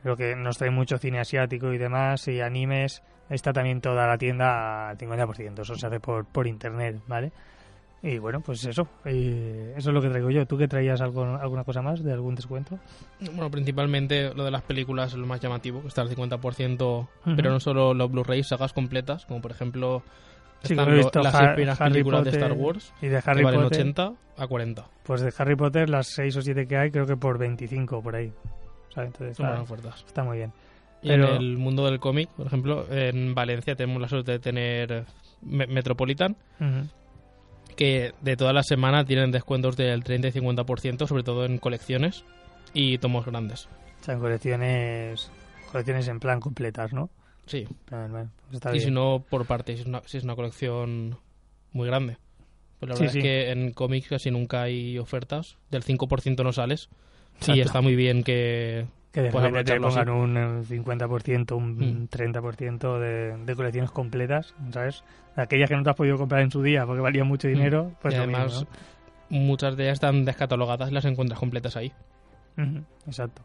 lo que nos trae mucho cine asiático y demás, y animes. Está también toda la tienda al 50%. Eso se hace por, por internet, ¿vale? Y bueno, pues eso. Y eso es lo que traigo yo. ¿Tú que traías algo, alguna cosa más de algún descuento? Bueno, principalmente lo de las películas es lo más llamativo, que está al 50%, pero no solo los Blu-rays, sagas completas, como por ejemplo Sí, están lo- las Ha- primeras Harry películas Potter de Star Wars, y de Harry que valen Potter. 80 a 40. Pues de Harry Potter, las 6 o 7 que hay, creo que por 25 por ahí. ¿sabes? Entonces Son está, está muy bien. Y Pero- en el mundo del cómic, por ejemplo, en Valencia tenemos la suerte de tener Me- Metropolitan, Ujú. Que de todas las semanas tienen descuentos del 30 y 50%, sobre todo en colecciones y tomos grandes. O sea, en colecciones, colecciones en plan completas, ¿no? Sí, bueno, pues está y bien. si no, por parte, si es una, si es una colección muy grande. Pues la Sí, verdad sí. es que en cómics casi nunca hay ofertas, del 5% no sales. Exacto. Y está muy bien que... que de pues repente te pongan un eh, 50%, un Mm. 30% de, de colecciones completas, ¿sabes? Aquellas que no te has podido comprar en su día porque valían mucho dinero, pues Mm. y lo además, mismo, muchas de ellas están descatalogadas y las encuentras completas ahí. Exacto.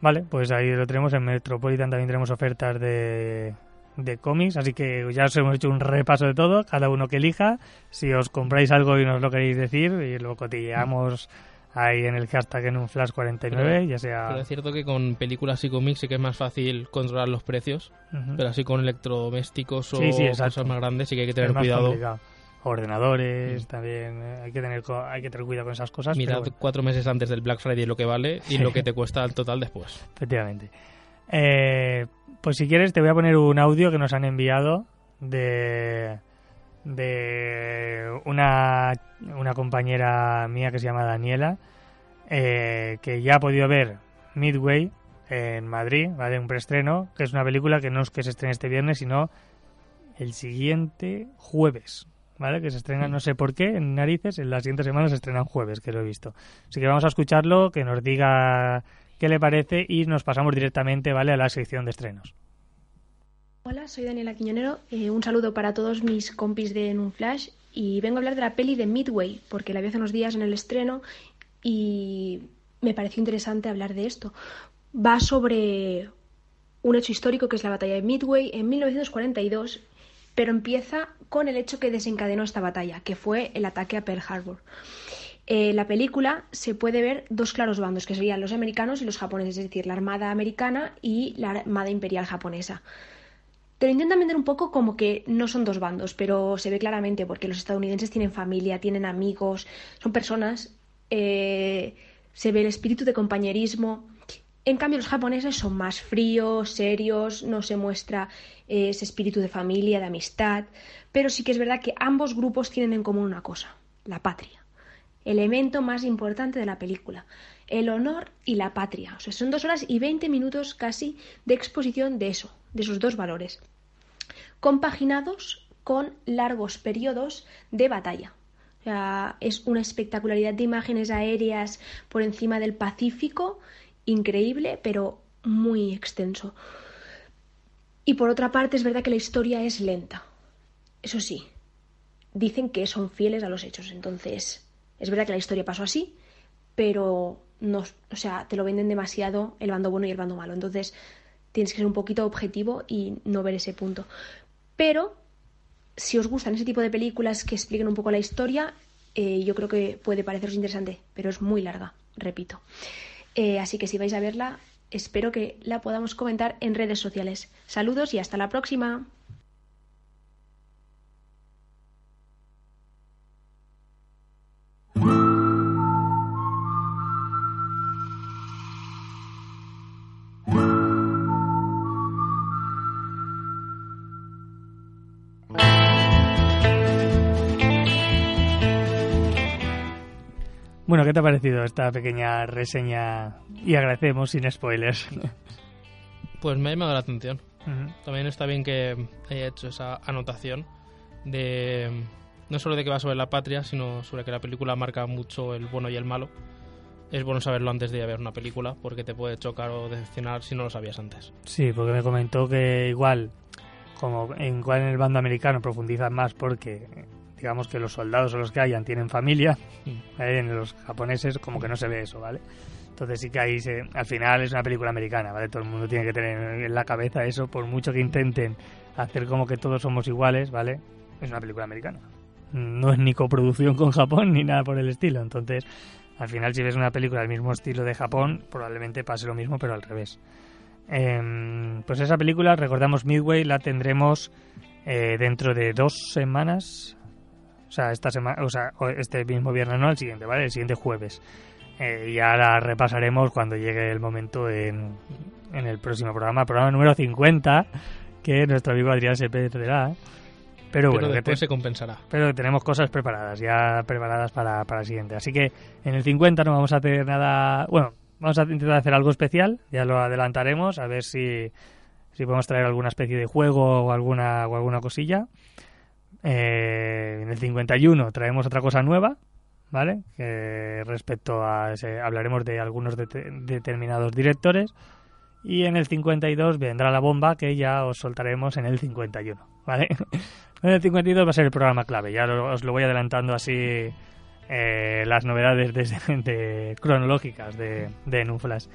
Vale, pues ahí lo tenemos. En Metropolitan también tenemos ofertas de, de cómics, así que ya os hemos hecho un repaso de todo, cada uno que elija. Si os compráis algo y nos lo queréis decir, y lo cotilleamos ahí en el hashtag en un flash 49, Pero- ya sea... Pero es cierto que con películas y cómics sí que es más fácil controlar los precios, pero así con electrodomésticos o Sí, sí, cosas más grandes sí que hay que tener cuidado. complicado. Ordenadores, Mm. también eh, hay que tener hay que tener cuidado con esas cosas. Mirad bueno, cuatro meses antes del Black Friday lo que vale y lo que te cuesta al total después. efectivamente. Eh, pues si quieres te voy a poner un audio que nos han enviado de de una, una compañera mía que se llama Daniela eh, que ya ha podido ver Midway en Madrid, ¿vale? Un preestreno, que es una película que no es que se estrene este viernes, sino el siguiente jueves, ¿vale? Que se estrena, no sé por qué, en narices, en las siguientes semanas se estrenan jueves, que lo he visto. Así que vamos a escucharlo, que nos diga qué le parece y nos pasamos directamente, ¿vale? A la sección de estrenos. Hola, soy Daniela Quiñonero. Eh, un saludo para todos mis compis de En Flash y vengo a hablar de la peli de Midway porque la vi hace unos días en el estreno y me pareció interesante hablar de esto. Va sobre un hecho histórico que es la batalla de Midway en 1942, pero empieza con el hecho que desencadenó esta batalla, que fue el ataque a Pearl Harbor. Eh, la película se puede ver dos claros bandos, que serían los americanos y los japoneses, es decir, la Armada americana y la Armada Imperial japonesa. Te lo intentan vender un poco como que no son dos bandos, pero se ve claramente porque los estadounidenses tienen familia, tienen amigos, son personas, eh, se ve el espíritu de compañerismo. En cambio, los japoneses son más fríos, serios, no se muestra eh, ese espíritu de familia, de amistad, pero sí que es verdad que ambos grupos tienen en común una cosa, la patria elemento más importante de la película, el honor y la patria. O sea, son dos horas y veinte minutos casi de exposición de eso, de esos dos valores, compaginados con largos periodos de batalla. O sea, es una espectacularidad de imágenes aéreas por encima del Pacífico, increíble, pero muy extenso. Y por otra parte, es verdad que la historia es lenta. Eso sí, dicen que son fieles a los hechos. Entonces, es verdad que la historia pasó así, pero no, o sea, te lo venden demasiado el bando bueno y el bando malo. Entonces, tienes que ser un poquito objetivo y no ver ese punto. Pero, si os gustan ese tipo de películas que expliquen un poco la historia, eh, yo creo que puede pareceros interesante, pero es muy larga, repito. Eh, así que si vais a verla, espero que la podamos comentar en redes sociales. Saludos y hasta la próxima. Bueno, ¿qué te ha parecido esta pequeña reseña? Y agradecemos sin spoilers. Pues me ha llamado la atención. Ujú. También está bien que haya hecho esa anotación de no solo de que va sobre la patria, sino sobre que la película marca mucho el bueno y el malo. es bueno saberlo antes de ir a ver una película porque te puede chocar o decepcionar si no lo sabías antes. Sí, porque me comentó que igual, como en, igual en el bando americano profundizan más porque digamos que los soldados o los que hayan tienen familia, en los japoneses como que no se ve eso, ¿vale? Entonces sí que ahí se, al final es una película americana, ¿vale? Todo el mundo tiene que tener en la cabeza eso, por mucho que intenten hacer como que todos somos iguales, ¿vale? Es una película americana. No es ni coproducción con Japón ni nada por el estilo. Entonces, al final si ves una película del mismo estilo de Japón, probablemente pase lo mismo, pero al revés. Em, pues esa película, recordamos Midway, la tendremos eh, dentro de dos semanas. O sea, esta semana, o sea, este mismo viernes, no el siguiente, ¿vale? El siguiente jueves. Eh, y ahora repasaremos cuando llegue el momento en, en el próximo programa, programa número 50, que nuestro amigo Adrián se perderá. Pero Pero bueno, que después te- se compensará. pero tenemos cosas preparadas, ya preparadas para, para el siguiente. Así que en el 50 no vamos a hacer nada. Bueno, vamos a intentar hacer algo especial, ya lo adelantaremos, a ver si, si podemos traer alguna especie de juego o alguna, o alguna cosilla. Eh, en el 51 traemos otra cosa nueva, ¿vale? Respecto a. ese- hablaremos de algunos de- determinados directores. Y en el 52 vendrá la bomba que ya os soltaremos en el 51, ¿vale? En el 52 va a ser el programa clave, ya os lo voy adelantando así eh, las novedades de, de- cronológicas de, de Nuflash.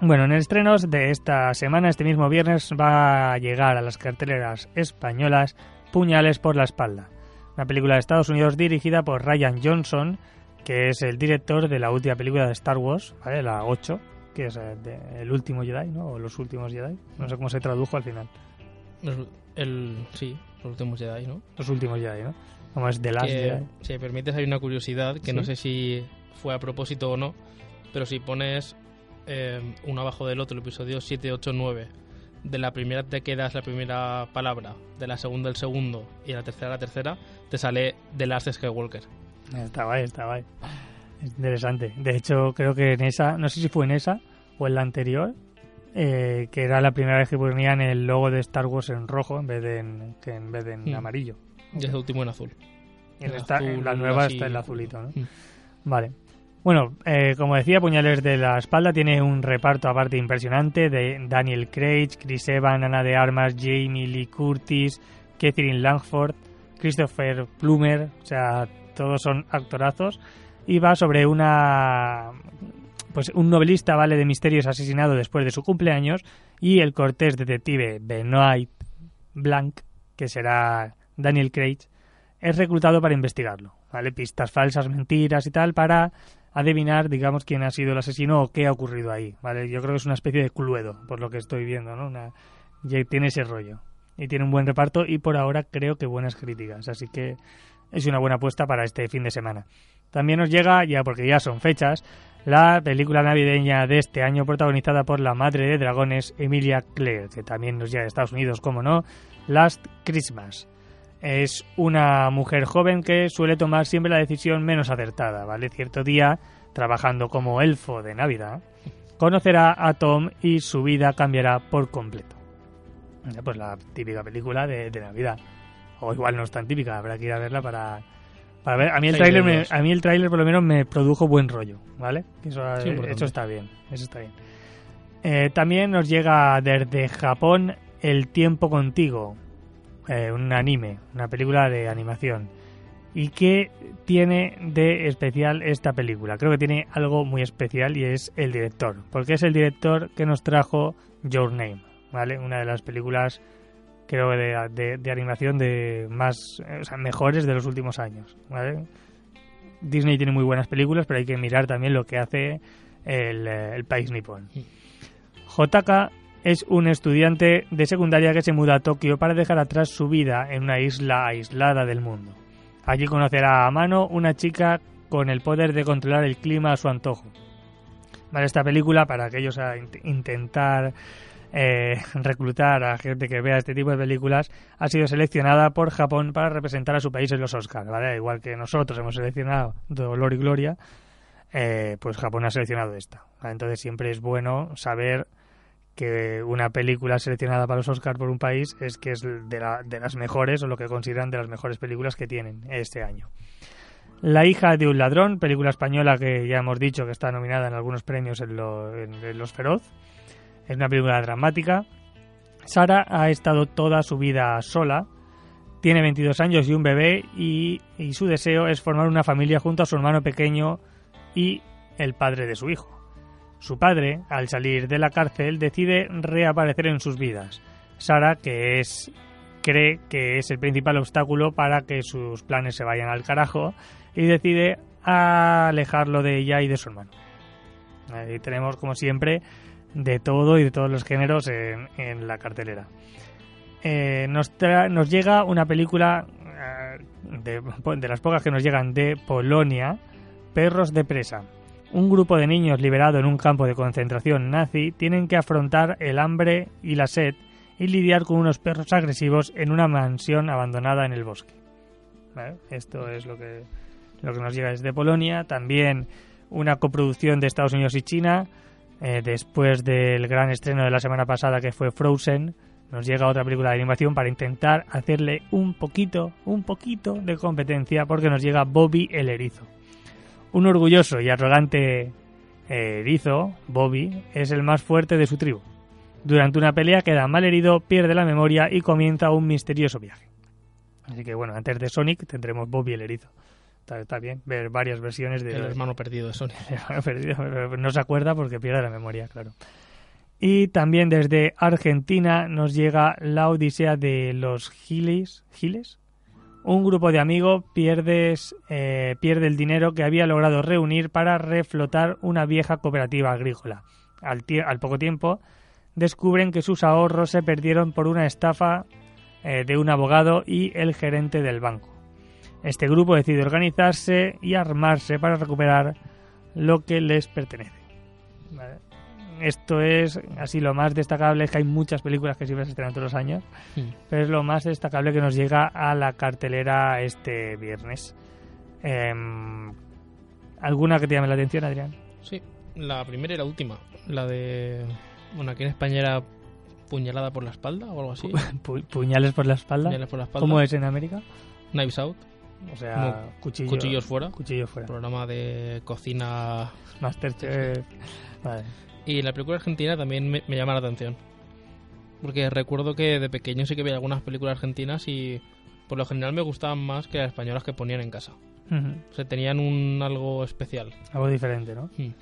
Bueno, en estrenos de esta semana, este mismo viernes, va a llegar a las carteleras españolas Puñales por la espalda, una película de Estados Unidos dirigida por Ryan Johnson, que es el director de la última película de Star Wars, ¿vale? la 8, que es eh, el último Jedi, ¿no? O los últimos Jedi, no sé cómo se tradujo al final. El, sí, los últimos Jedi, ¿no? Los últimos Jedi, ¿no? Como es The Last que, Jedi. si me permites, hay una curiosidad que no sé si fue a propósito o no, pero si pones eh, uno abajo del otro, el episodio 7, 8, 9, de la primera te quedas la primera palabra, de la segunda el segundo y de la tercera la tercera, te sale The Last Skywalker. Está guay, está guay. Es interesante. De hecho, creo que en esa, no sé si fue en esa o en la anterior, eh, que era la primera vez que ponían el logo de Star Wars en rojo en vez de en, que en, vez de en Mm. amarillo. Y es el último en azul. En, El esta, en azul la nueva así- está el azulito, ¿no? Mm. Vale. Bueno, eh, como decía, Puñales de la Espalda tiene un reparto aparte impresionante de Daniel Craig, Chris Evans, Ana de Armas, Jamie Lee Curtis, Catherine Langford, Christopher Plummer, o sea, todos son actorazos. Y va sobre una... Pues un novelista, ¿vale? De misterios asesinado después de su cumpleaños y el cortés detective Benoit Blanc, que será Daniel Craig, es reclutado para investigarlo, ¿vale? Pistas falsas, mentiras y tal, para adivinar, digamos, quién ha sido el asesino o qué ha ocurrido ahí, ¿vale? Yo creo que es una especie de cluedo, por lo que estoy viendo, ¿no? Tiene ese rollo. Y tiene un buen reparto y por ahora creo que buenas críticas, así que es una buena apuesta para este fin de semana. También nos llega, ya porque ya son fechas, la película navideña de este año protagonizada por la madre de dragones Emilia Clare, que también nos llega de Estados Unidos, como no, Last Christmas. Es una mujer joven que suele tomar siempre la decisión menos acertada, ¿vale? Cierto día, trabajando como elfo de Navidad, conocerá a Tom y su vida cambiará por completo. Pues la típica película de, de Navidad. O igual no es tan típica, habrá que ir a verla para, para ver. A mí el tráiler a mí el tráiler por lo menos me produjo buen rollo, ¿vale? Sí, eso está bien, eso está bien. Eh, también nos llega desde Japón El tiempo contigo, eh, un anime, una película de animación. ¿Y qué tiene de especial esta película? Creo que tiene algo muy especial y es el director, porque es el director que nos trajo Your Name, ¿vale? Una de las películas, creo, de, de- de animación de más, o sea, mejores de los últimos años, ¿vale? Disney tiene muy buenas películas, pero hay que mirar también lo que hace el, eh, el país nipón. Jotaka es un estudiante de secundaria que se muda a Tokio para dejar atrás su vida en una isla aislada del mundo. Allí conocerá a Mano, una chica con el poder de controlar el clima a su antojo. Esta película, para aquellos a int- intentar eh, reclutar a gente que vea este tipo de películas, ha sido seleccionada por Japón para representar a su país en los Oscars. ¿vale? Igual que nosotros hemos seleccionado Dolor y Gloria, eh, pues Japón ha seleccionado esta. Entonces siempre es bueno saber que una película seleccionada para los Oscars por un país es que es de, la- de las mejores o lo que consideran de las mejores películas que tienen este año. La hija de un ladrón, película española que ya hemos dicho que está nominada en algunos premios en, lo- en- en Los Feroz. Es una película dramática. Sara ha estado toda su vida sola. Tiene 22 años y un bebé y su deseo es formar una familia junto a su hermano pequeño y el padre de su hijo. Su padre, al salir de la cárcel, decide reaparecer en sus vidas. Sara, que es cree que es el principal obstáculo para que sus planes se vayan al carajo y decide alejarlo de ella y de su hermano. Ahí tenemos, como siempre, de todo y de todos los géneros en, la cartelera. Eh, nos, llega una película eh, de las pocas que nos llegan de Polonia, Perros de Presa. Un grupo de niños liberado en un campo de concentración nazi tienen que afrontar el hambre y la sed y lidiar con unos perros agresivos en una mansión abandonada en el bosque. Esto es lo que, lo que nos llega desde Polonia. También una coproducción de Estados Unidos y China. eh, después del gran estreno de la semana pasada que fue Frozen, nos llega otra película de animación para intentar hacerle un poquito, un poquito de competencia porque nos llega Bobby el erizo. Un orgulloso y arrogante eh, erizo, Bobby, es el más fuerte de su tribu. Durante una pelea queda mal herido, pierde la memoria y comienza un misterioso viaje. Así que bueno, antes de Sonic tendremos Bobby el erizo. Está, está bien ver varias versiones de El hermano perdido de Sony. perdido, pero no se acuerda porque pierde la memoria, claro. Y también desde Argentina nos llega la odisea de los Giles. ¿Giles? Un grupo de amigos eh, pierde el dinero que había logrado reunir para reflotar una vieja cooperativa agrícola. Al, poco tiempo descubren que sus ahorros se perdieron por una estafa eh, de un abogado y el gerente del banco. Este grupo decide organizarse y armarse para recuperar lo que les pertenece. Esto es así lo más destacable, es que hay muchas películas que siempre se estrenan todos los años, Mm. pero es lo más destacable que nos llega a la cartelera este viernes. Em, ¿Alguna que te llame la atención, Adrián? Sí, la primera y la última. La de. Bueno, aquí en España era puñalada por la espalda o algo así. Pu- ¿Puñales por la espalda? Puñales por la espalda. ¿Cómo es en América? Knives Out. O sea, cuchillo, cuchillos fuera. Cuchillo fuera. Programa de cocina. Masterchef. Vale. Y la película argentina también me, me llama la atención. Porque recuerdo que de pequeño sí que veía algunas películas argentinas y por lo general me gustaban más que las españolas que ponían en casa. Ujú. O sea, tenían un algo especial. Algo diferente, ¿no? Mm.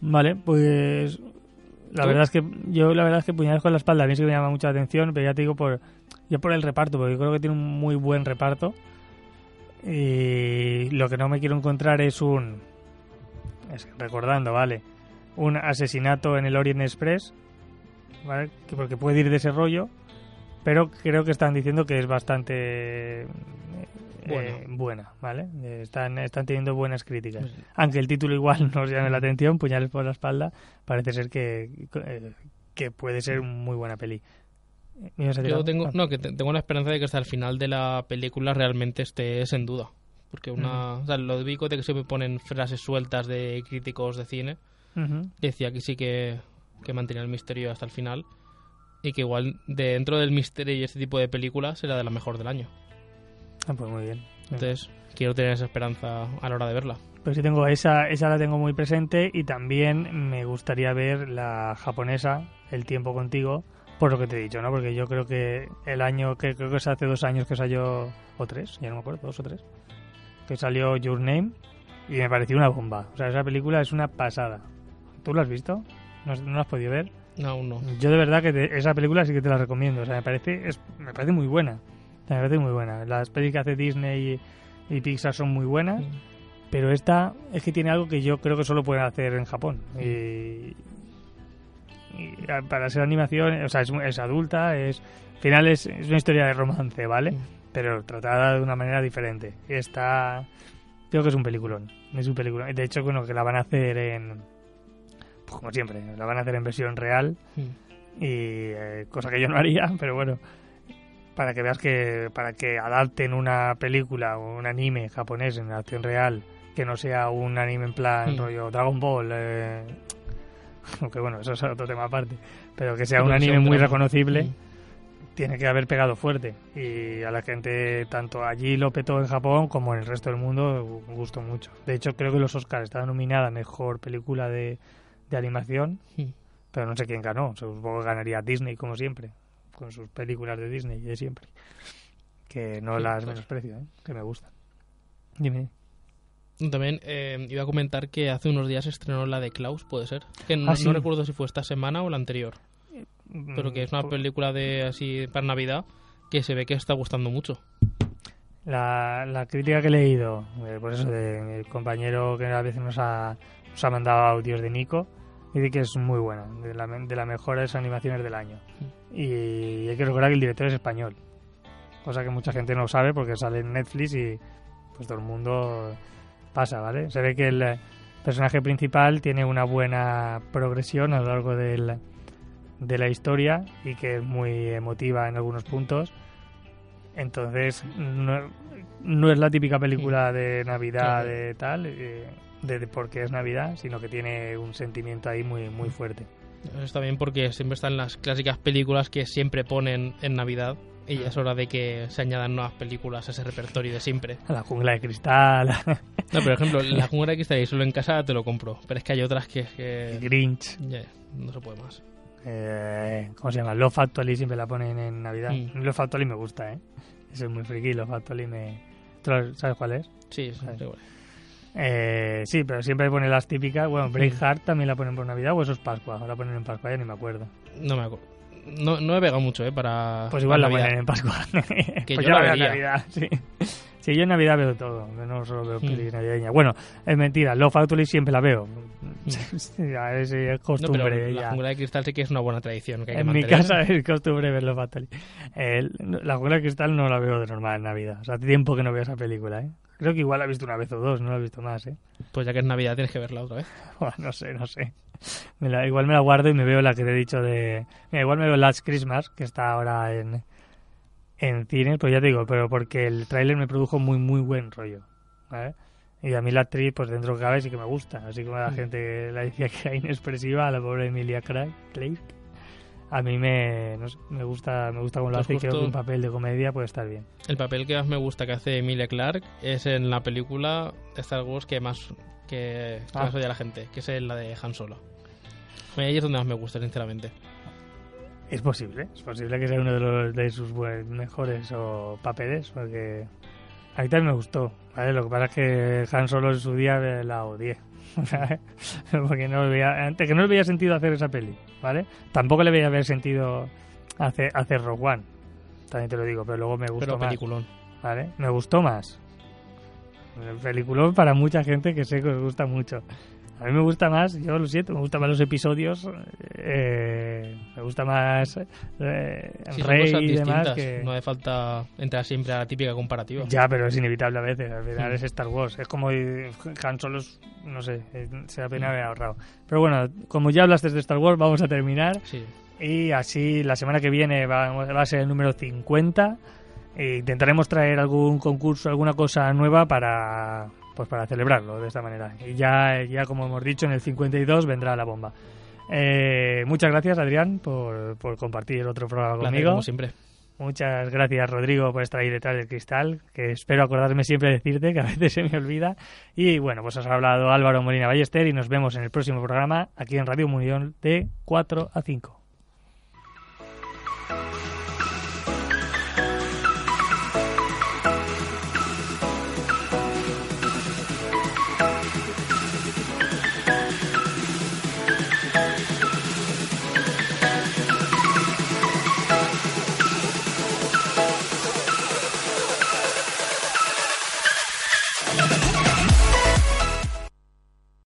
Vale, pues la ¿Tú? verdad es que yo la verdad es que puñales con la espalda a mí sí que me llama mucha atención, pero ya te digo por ya por el reparto, porque yo creo que tiene un muy buen reparto. Y lo que no me quiero encontrar es un es recordando, vale, un asesinato en el Orient Express, ¿vale? Que porque puede ir de ese rollo, pero creo que están diciendo que es bastante eh, Buena. buena, ¿vale? Eh, Están, están teniendo buenas críticas. Pues, Aunque el título igual nos llame la atención, Puñales por la espalda, parece ser que, eh, que puede ser muy buena peli. ¿Me ibas a decir Yo tengo, Ah. no, que te- tengo la esperanza de que hasta el final de la película realmente estés en duda. Porque una, o sea, lo típico de que siempre ponen frases sueltas de críticos de cine, Decía que sí que, que mantenía el misterio hasta el final. Y que igual dentro del misterio y este tipo de películas era de la mejor del año. Ah, pues muy bien. Entonces, quiero tener esa esperanza a la hora de verla. Pues sí tengo esa, esa la tengo muy presente y también me gustaría ver la japonesa, El tiempo contigo, por lo que te he dicho, ¿no? Porque yo creo que el año, que creo que es hace dos años que salió, o tres, ya no me acuerdo, dos o tres, que salió Your Name y me pareció una bomba. O sea, esa película es una pasada. ¿Tú la has visto? ¿No, no la has podido ver? No, aún no. Yo de verdad que te- esa película sí que te la recomiendo. O sea, me parece, es, me parece muy buena. Me parece muy buena. Las pelis que hace Disney y, y Pixar son muy buenas. Pero esta es que tiene algo que yo creo que solo pueden hacer en Japón. Y, y para ser animación, o sea, es, es adulta, es al final es, es una historia de romance, ¿vale? Pero tratada de una manera diferente. Esta creo que es un peliculón. Es un peliculón. De hecho, bueno, que la van a hacer en como siempre, la van a hacer en versión real Mm. y eh, cosa que yo no haría, pero bueno, para que veas que para que adapten una película o un anime japonés en acción real, que no sea un anime en plan Mm. rollo Dragon Ball, eh, aunque bueno, eso es otro tema aparte, pero que sea un anime muy reconocible, Mm. tiene que haber pegado fuerte. Y a la gente, tanto allí lo petó en Japón como en el resto del mundo, gustó mucho. De hecho, creo que los Oscars estaban nominada mejor película de, de animación, pero no sé quién ganó. Supongo que ganaría Disney, como siempre, con sus películas de Disney de siempre. Que no Sí, las pues. menosprecio, ¿eh? que me gustan. Dime. También eh, iba a comentar que hace unos días estrenó la de Klaus, puede ser. Que no, Ah, sí. no recuerdo si fue esta semana o la anterior. Pero que es una Mm, película de así para Navidad que se ve que está gustando mucho. La, la crítica que he leído, eh, por eso, de mi compañero que a veces nos ha, nos ha mandado audios de Nico, dice que es muy buena, de, la, de las mejores animaciones del año. Y hay que recordar que el director es español, cosa que mucha gente no sabe porque sale en Netflix y pues todo el mundo pasa, ¿vale? Se ve que el eh, personaje principal tiene una buena progresión a lo largo del, de la historia y que es muy emotiva en algunos puntos. Entonces, no, no es la típica película de Navidad de tal, eh, de, porque es Navidad, sino que tiene un sentimiento ahí muy, muy fuerte. Eso bien porque siempre están las clásicas películas que siempre ponen en Navidad y ya es hora de que se añadan nuevas películas a ese repertorio de siempre. La jungla de cristal, No, por ejemplo, la jungla de cristal y solo en casa te lo compro, pero es que hay otras que, que Grinch, ya, no se puede más. eh, ¿cómo se llama? Love Actually siempre la ponen en Navidad. Mm. Love Actually me gusta, ¿eh? Eso es muy friki, Love Actually me... ¿Tú lo- ¿Sabes cuál es? Sí, sí, Vale. da igual. Eh, sí, pero siempre ponen las típicas. Bueno, Braveheart también la ponen por Navidad o eso es Pascua. Ahora ponen en Pascua, ya ni me acuerdo. no me acuerdo. No, no he pegado mucho, ¿eh? Para. Pues igual la ponen en Pascua. Que pues yo la veo en. Navidad, sí. Sí, yo en Navidad veo todo, no solo veo Hmm. pelis navideñas. Bueno, es mentira, Love Actually siempre la veo. Hmm. Sí, a ver si es No, costumbre ya. la jungla de cristal sí que es una buena tradición que hay que En mi casa es costumbre ver Love Actually. El- la jungla de cristal no la veo de normal en Navidad. O sea, hace tiempo que no veo esa película, ¿eh? Creo que igual la he visto una vez o dos, no la he visto más, ¿eh? Pues ya que es Navidad tienes que verla otra vez. No sé, no sé. Me la- igual me la guardo y me veo la que te he dicho de... Mira, igual me veo Last Christmas, que está ahora en, en cine, pues ya te digo, pero porque el tráiler me produjo muy, muy buen rollo, ¿vale? Y a mí la actriz, pues dentro que cabe, sí que me gusta. Así como la Mm. gente la decía que era inexpresiva, a la pobre Emilia Clarke, a mí me, no sé, me gusta me gusta cómo lo Pues hace y creo que un papel de comedia puede estar bien. El papel que más me gusta que hace Emilia Clarke es en la película de Star Wars que más que, que Ah. más odia a la gente, que es la de Han Solo. Ahí es donde más me gusta, sinceramente. Es posible, es posible que sea uno de, los, de sus mejores o papeles, porque a mí también me gustó, ¿vale? Lo que pasa es que Han Solo en su día la odié, porque no veía, antes que no le veía sentido hacer esa peli, ¿vale? Tampoco le veía haber sentido hacer, hacer Rogue One, también te lo digo, pero luego me gustó Pero más, peliculón. ¿vale? Me gustó más. El peliculón para mucha gente que sé que os gusta mucho. A mí me gusta más, yo lo siento, me gustan más los episodios, eh, me gusta más eh, Sí, Rey y demás que... No hace falta entrar siempre a la típica comparativa. Ya, pero es inevitable a veces, al final Mm. es Star Wars, es como eh, Han Solo, no sé, se da pena haber ahorrado. Pero bueno, como ya hablaste de Star Wars, vamos a terminar. Sí. Y así la semana que viene va, va a ser el número 50. E intentaremos traer algún concurso, alguna cosa nueva para pues para celebrarlo de esta manera. Y ya, ya como hemos dicho, en el 52 vendrá la bomba. Eh, muchas gracias, Adrián, por, por compartir otro programa Placer, conmigo. como siempre. Muchas gracias, Rodrigo, por estar ahí detrás del cristal, que espero acordarme siempre de decirte, que a veces se me olvida. Y bueno, pues os ha hablado Álvaro Molina Ballester y nos vemos en el próximo programa aquí en Radio Munión de 4 a 5.